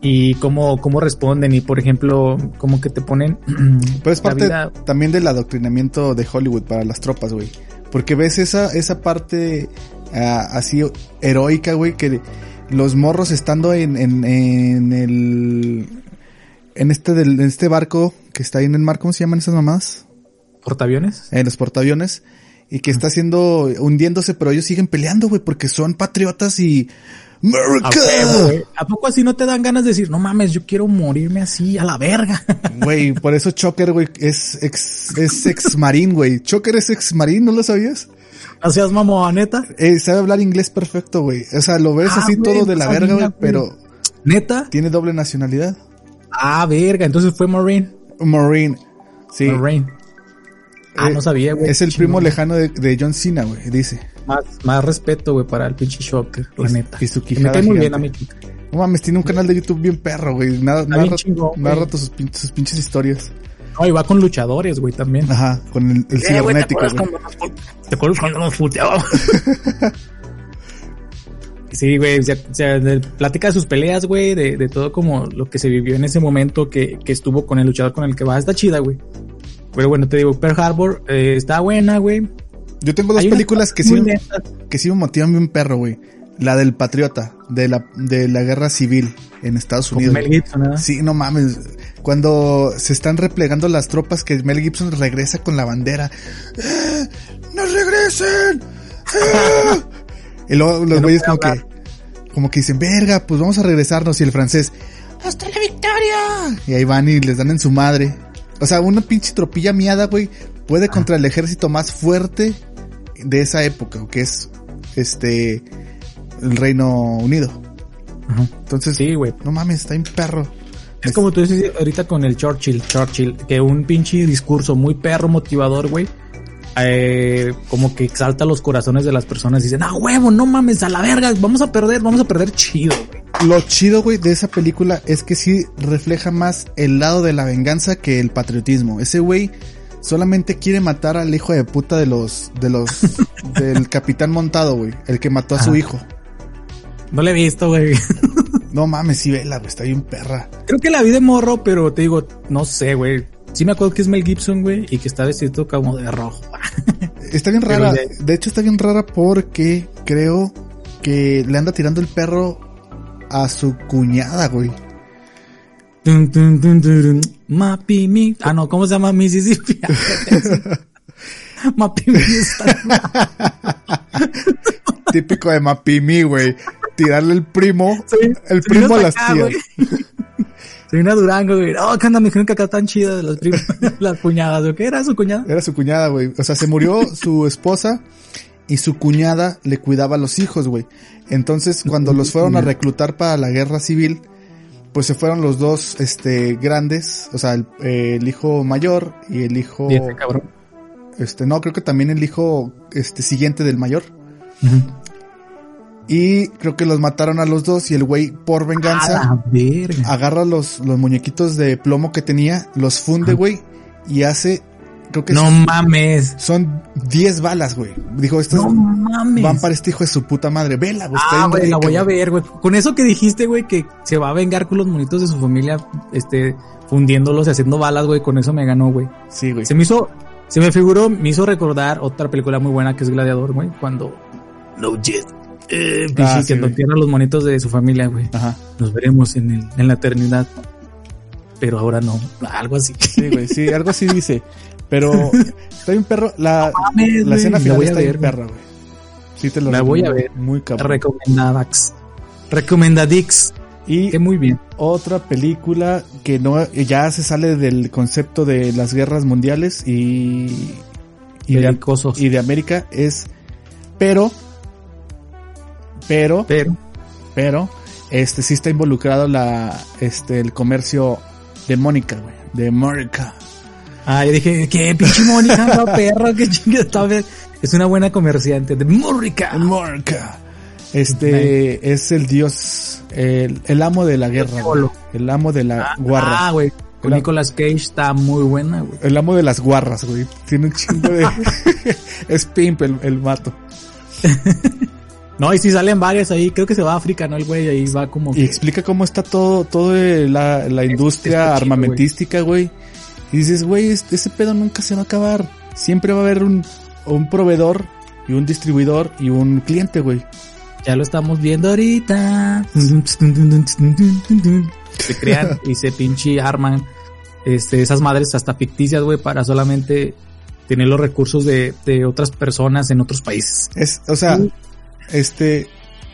Y cómo, cómo responden y, por ejemplo, como que te ponen... Pero es parte vida- también del adoctrinamiento de Hollywood para las tropas, güey. Porque ves esa, esa parte ah, así heroica, güey, que los morros estando en, en, en el... En este, del, en este barco que está ahí en el mar, ¿cómo se llaman esas mamadas? ¿Portaaviones? En los portaaviones. Y que está haciendo, hundiéndose, pero ellos siguen peleando, güey, porque son patriotas y... ¿A, ¡America! huevo? ¿A poco así no te dan ganas de decir, no mames, yo quiero morirme así a la verga? Güey, por eso Choker, güey, es ex, es ex marín, güey. Choker es ex marín, ¿no lo sabías? No seas mamón, neta. Eh, sabe hablar inglés perfecto, güey. O sea, lo ves Ah, así todo de la verga, güey. pero ¿Neta? tiene doble nacionalidad. Ah, verga, entonces fue Marine. Marine. Sí. Marine. Ah, Eh, no sabía, güey. Es el Chingón. primo lejano de, de John Cena, güey, dice. Más, más respeto, güey, para el pinche Shocker, la neta. y su me quijada cae muy bien a mí. chica. No mames, tiene un canal de YouTube bien perro, güey. Narra, bien narra, chingón, güey. narra sus, pin- sus pinches historias. No, y va con luchadores, güey, también. Ajá, con el, el Eh, güey, ¿te cibernético, acuerdas güey. cuando nos pu- Sí, güey, o sea, o sea, de- platica de sus peleas, güey, de, de todo como lo que se vivió en ese momento que, que estuvo con el luchador con el que va. Está chida, güey. Pero bueno, te digo, Pearl Harbor eh, está buena, güey. Yo tengo dos Hay películas que sí, que sí me motivan bien perro, güey. La del Patriota, de la, de la guerra civil en Estados Con Unidos. Mel Gibson, ¿verdad? Sí, no mames. Cuando se están replegando las tropas que Mel Gibson regresa con la bandera. ¡Eh! ¡No regresen! ¡Eh! Y luego los güeyes como que, como que dicen, verga, pues vamos a regresarnos. Y el francés, ¡Hasta la victoria! Y ahí van y les dan en su madre. O sea, una pinche tropilla miada, güey, puede contra el ejército más fuerte de esa época, que es este el Reino Unido. Ajá. Entonces, Sí, güey. no mames, está en perro. Es como tú dices ahorita con el Churchill, Churchill, que un pinche discurso muy perro motivador, güey. Eh, como que exalta los corazones de las personas y dicen, ah, huevo, no mames, a la verga, vamos a perder, vamos a perder chido, güey. Lo chido, güey, de esa película es que sí refleja más el lado de la venganza que el patriotismo. Ese güey solamente quiere matar al hijo de puta de los, de los, del capitán montado, güey. El que mató a su hijo. No le he visto, güey. No mames, sí, vela, güey, está bien perra. Creo que la vi de morro, pero te digo, no sé, güey. Sí me acuerdo que es Mel Gibson, güey, y que está vestido como de rojo. Está bien rara. ya- De hecho, está bien rara porque creo que le anda tirando el perro a su cuñada, güey. Mapi mi. Ah, no, ¿cómo se llama Mississippi? Mapi mi está- Típico de Mapimi, güey. Tirarle el primo, el primo a las acá, tías. Güey. Soy una Durango, güey. Oh, ¿qué onda? Me dijeron que acá están chidas las las cuñadas. ¿O qué era su cuñada? Era su cuñada, güey. O sea, se murió su esposa y su cuñada le cuidaba a los hijos, güey. Entonces, cuando los fueron a reclutar para la guerra civil, pues se fueron los dos, este, grandes, o sea, el, eh, el hijo mayor y el hijo, Y este cabrón. este, no, creo que también el hijo, este, siguiente del mayor. Ujú. Y creo que los mataron a los dos y el güey, por venganza, agarra los, los muñequitos de plomo que tenía, los funde, güey, y hace creo que No es- mames. son 10 balas, güey. Dijo, estas No mames. van para este hijo de su puta madre. Vela, güey. Ah, güey, la voy a ver, güey. Con eso que dijiste, güey, que se va a vengar con los monitos de su familia, este, fundiéndolos y haciendo balas, güey, con eso me ganó, güey. Sí, güey. Se me hizo, se me figuró, me hizo recordar otra película muy buena que es Gladiador, güey, cuando No Jet. Eh, Ah, sí, que güey. entierra los monitos de su familia, güey. Ajá. Nos veremos en, el, en la eternidad. Pero ahora no. Algo así. Sí, güey. Sí, algo así dice. Pero está bien perro. La, mames, la escena la final voy a está bien ver, güey. perra, güey. Sí, te lo La voy a ver. Muy cabrón. Recomendadax. Recomendadix. Y Que muy bien. otra película que no ya se sale del concepto de las guerras mundiales y y de, y de América es pero pero Pero, pero este sí está involucrado la este el comercio de Mónica, güey, de Mónica. ah, yo dije, ¿qué pinche Mónica, no, perro? ¿Qué chingada? Es una buena comerciante de Mónica. Mónica. Este es el dios el, el amo de la guerra, güey. Cholo. el amo de la guarra. Ah, güey. Con La- Nicolas Cage está muy buena, güey. El amo de las guarras, güey. Tiene un chingo de... es pimp el, el mato. No, y si salen varias ahí, creo que se va a África, ¿no? El güey ahí va como... Y que- explica cómo está todo, todo la, la industria armamentística, güey. Y dices, güey, este- ese pedo nunca se va a acabar. Siempre va a haber un, un proveedor y un distribuidor y un cliente, güey. Ya lo estamos viendo ahorita. Se crean y se pinche arman este, esas madres hasta ficticias, güey, para solamente tener los recursos de, de otras personas en otros países. Es, o sea, Sí. Este,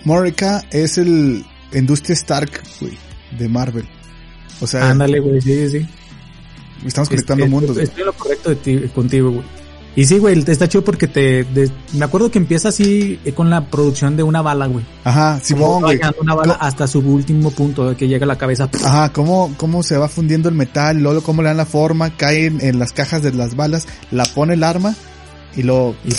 Morica es el Industria Stark, güey, de Marvel. O sea, Ándale, güey, sí, sí. estamos conectando Este, mundos. güey. Estoy lo correcto de ti, contigo, güey. Y sí, güey, está chido porque te... de- me acuerdo que empieza así eh, con la producción de una bala, güey. Ajá, Simón, güey. dañando una bala hasta su último punto, de que llega a la cabeza. Ajá, cómo, cómo se va fundiendo el metal, luego cómo le dan la forma, cae en, las cajas de las balas, la pone el arma y lo... Y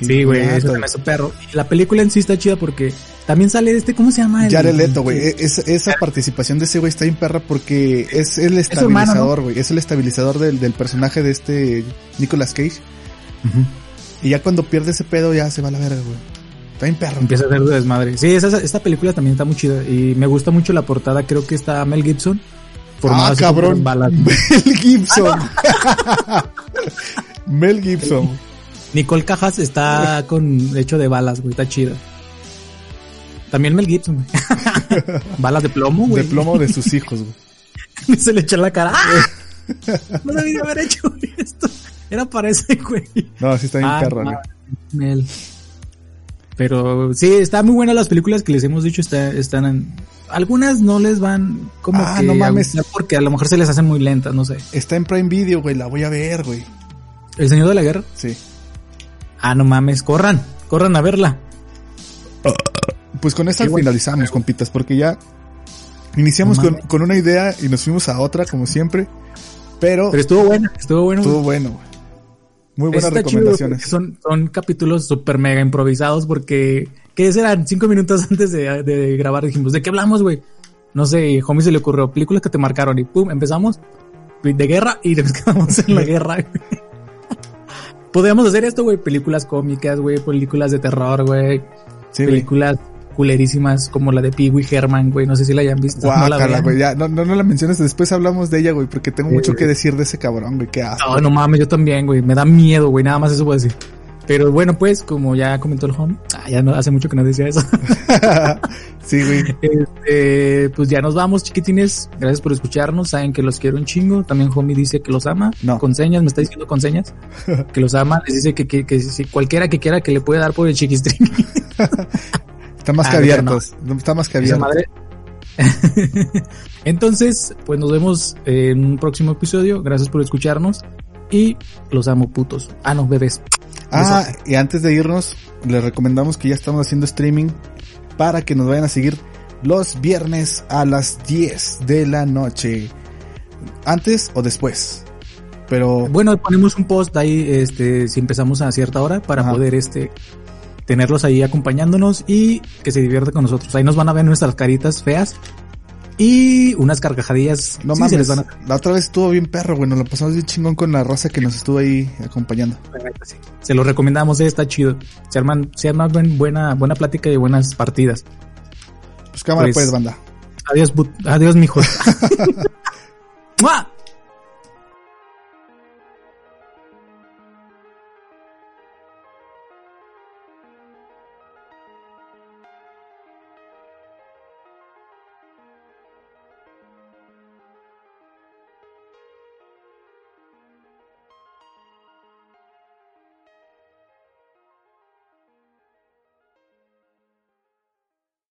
Sí, güey, eso me hizo perro. Y la película en sí está chida porque también sale este, ¿cómo se llama? El- Jared Leto, güey. e- es- esa participación de ese güey está bien perra porque es el estabilizador, güey. Es el estabilizador del, del personaje de este Nicolas Cage. Y ya cuando pierde ese pedo ya se va a la verga, güey. Está bien perro. Empieza a hacer de desmadre. Sí, esa, esta película también está muy chida y me gusta mucho la portada. Creo que está Mel Gibson. formado Ah, cabrón. Mel Gibson. Mel Gibson. Nicole Cajas está con hecho de balas, güey, está chida. También Mel Gibson, güey. balas de plomo, De güey. plomo de sus hijos, güey. Se le echó en la cara. ¡Ah! No debía haber hecho esto. Era para ese güey. No, sí está bien Ah, perro, güey. Mel. Pero sí, está muy buenas las películas que les hemos dicho. Está, están en, algunas no les van como Ah, que no mames. porque a lo mejor se les hacen muy lentas, no sé. Está en Prime Video, güey. La voy a ver, güey. El Señor de la Guerra. Sí. Ah, no mames, corran, corran a verla. Pues con esta bueno. finalizamos, compitas, porque ya iniciamos No con, una idea y nos fuimos a otra, como siempre. Pero Pero estuvo buena, estuvo bueno. estuvo bueno, güey. Muy buenas Está recomendaciones. son, son capítulos super mega improvisados porque, ¿qué serán? Cinco minutos antes de, de grabar dijimos, ¿de qué hablamos, güey? No sé, y Homie se le ocurrió, películas que te marcaron y pum, empezamos de guerra y nos quedamos en la guerra. güey. Podríamos hacer esto, güey, películas cómicas, güey, películas de terror, güey, Sí, películas culerísimas como la de Pee Wee Herman, güey, no sé si la hayan visto. no la güey. Ya, no, no, no la menciones. Después hablamos de ella, güey, porque tengo Sí, mucho que decir de ese cabrón, güey. Qué asco. No, no mames, yo también, güey. Me da miedo, güey. Nada más eso puedo decir. Pero bueno, pues, como ya comentó el home, ah, ya no, hace mucho que no decía eso. sí, güey. Este, pues ya nos vamos, chiquitines. Gracias por escucharnos. Saben que los quiero un chingo. También Homie dice que los ama. No. Con señas, me está diciendo con señas. que los ama. Les dice que, que, que si cualquiera que quiera que le puede dar por el chiquistrín. Está más Ah, que no, abierto. Está más que Esa abierto. madre. Entonces, pues nos vemos en un próximo episodio. Gracias por escucharnos. Y los amo putos. Ah, no, bebés. Ah, y antes de irnos, les recomendamos que ya estamos haciendo streaming para que nos vayan a seguir los viernes a las 10 de la noche. Antes o después. Pero Bueno, ponemos un post ahí, este, si empezamos a cierta hora para Ajá. poder, este, tenerlos ahí acompañándonos y que se divierta con nosotros. Ahí nos van a ver nuestras caritas feas Y unas carcajadillas. No sí, mames, a- la otra vez estuvo bien perro, güey. Nos lo pasamos bien chingón con la raza que nos estuvo ahí acompañando. sí. Se los recomendamos, eh, está chido. Se arman, se arman buen- buena, buena plática y buenas partidas. Pues cámara Pues- pues, banda. Adiós, but- adiós, mijos.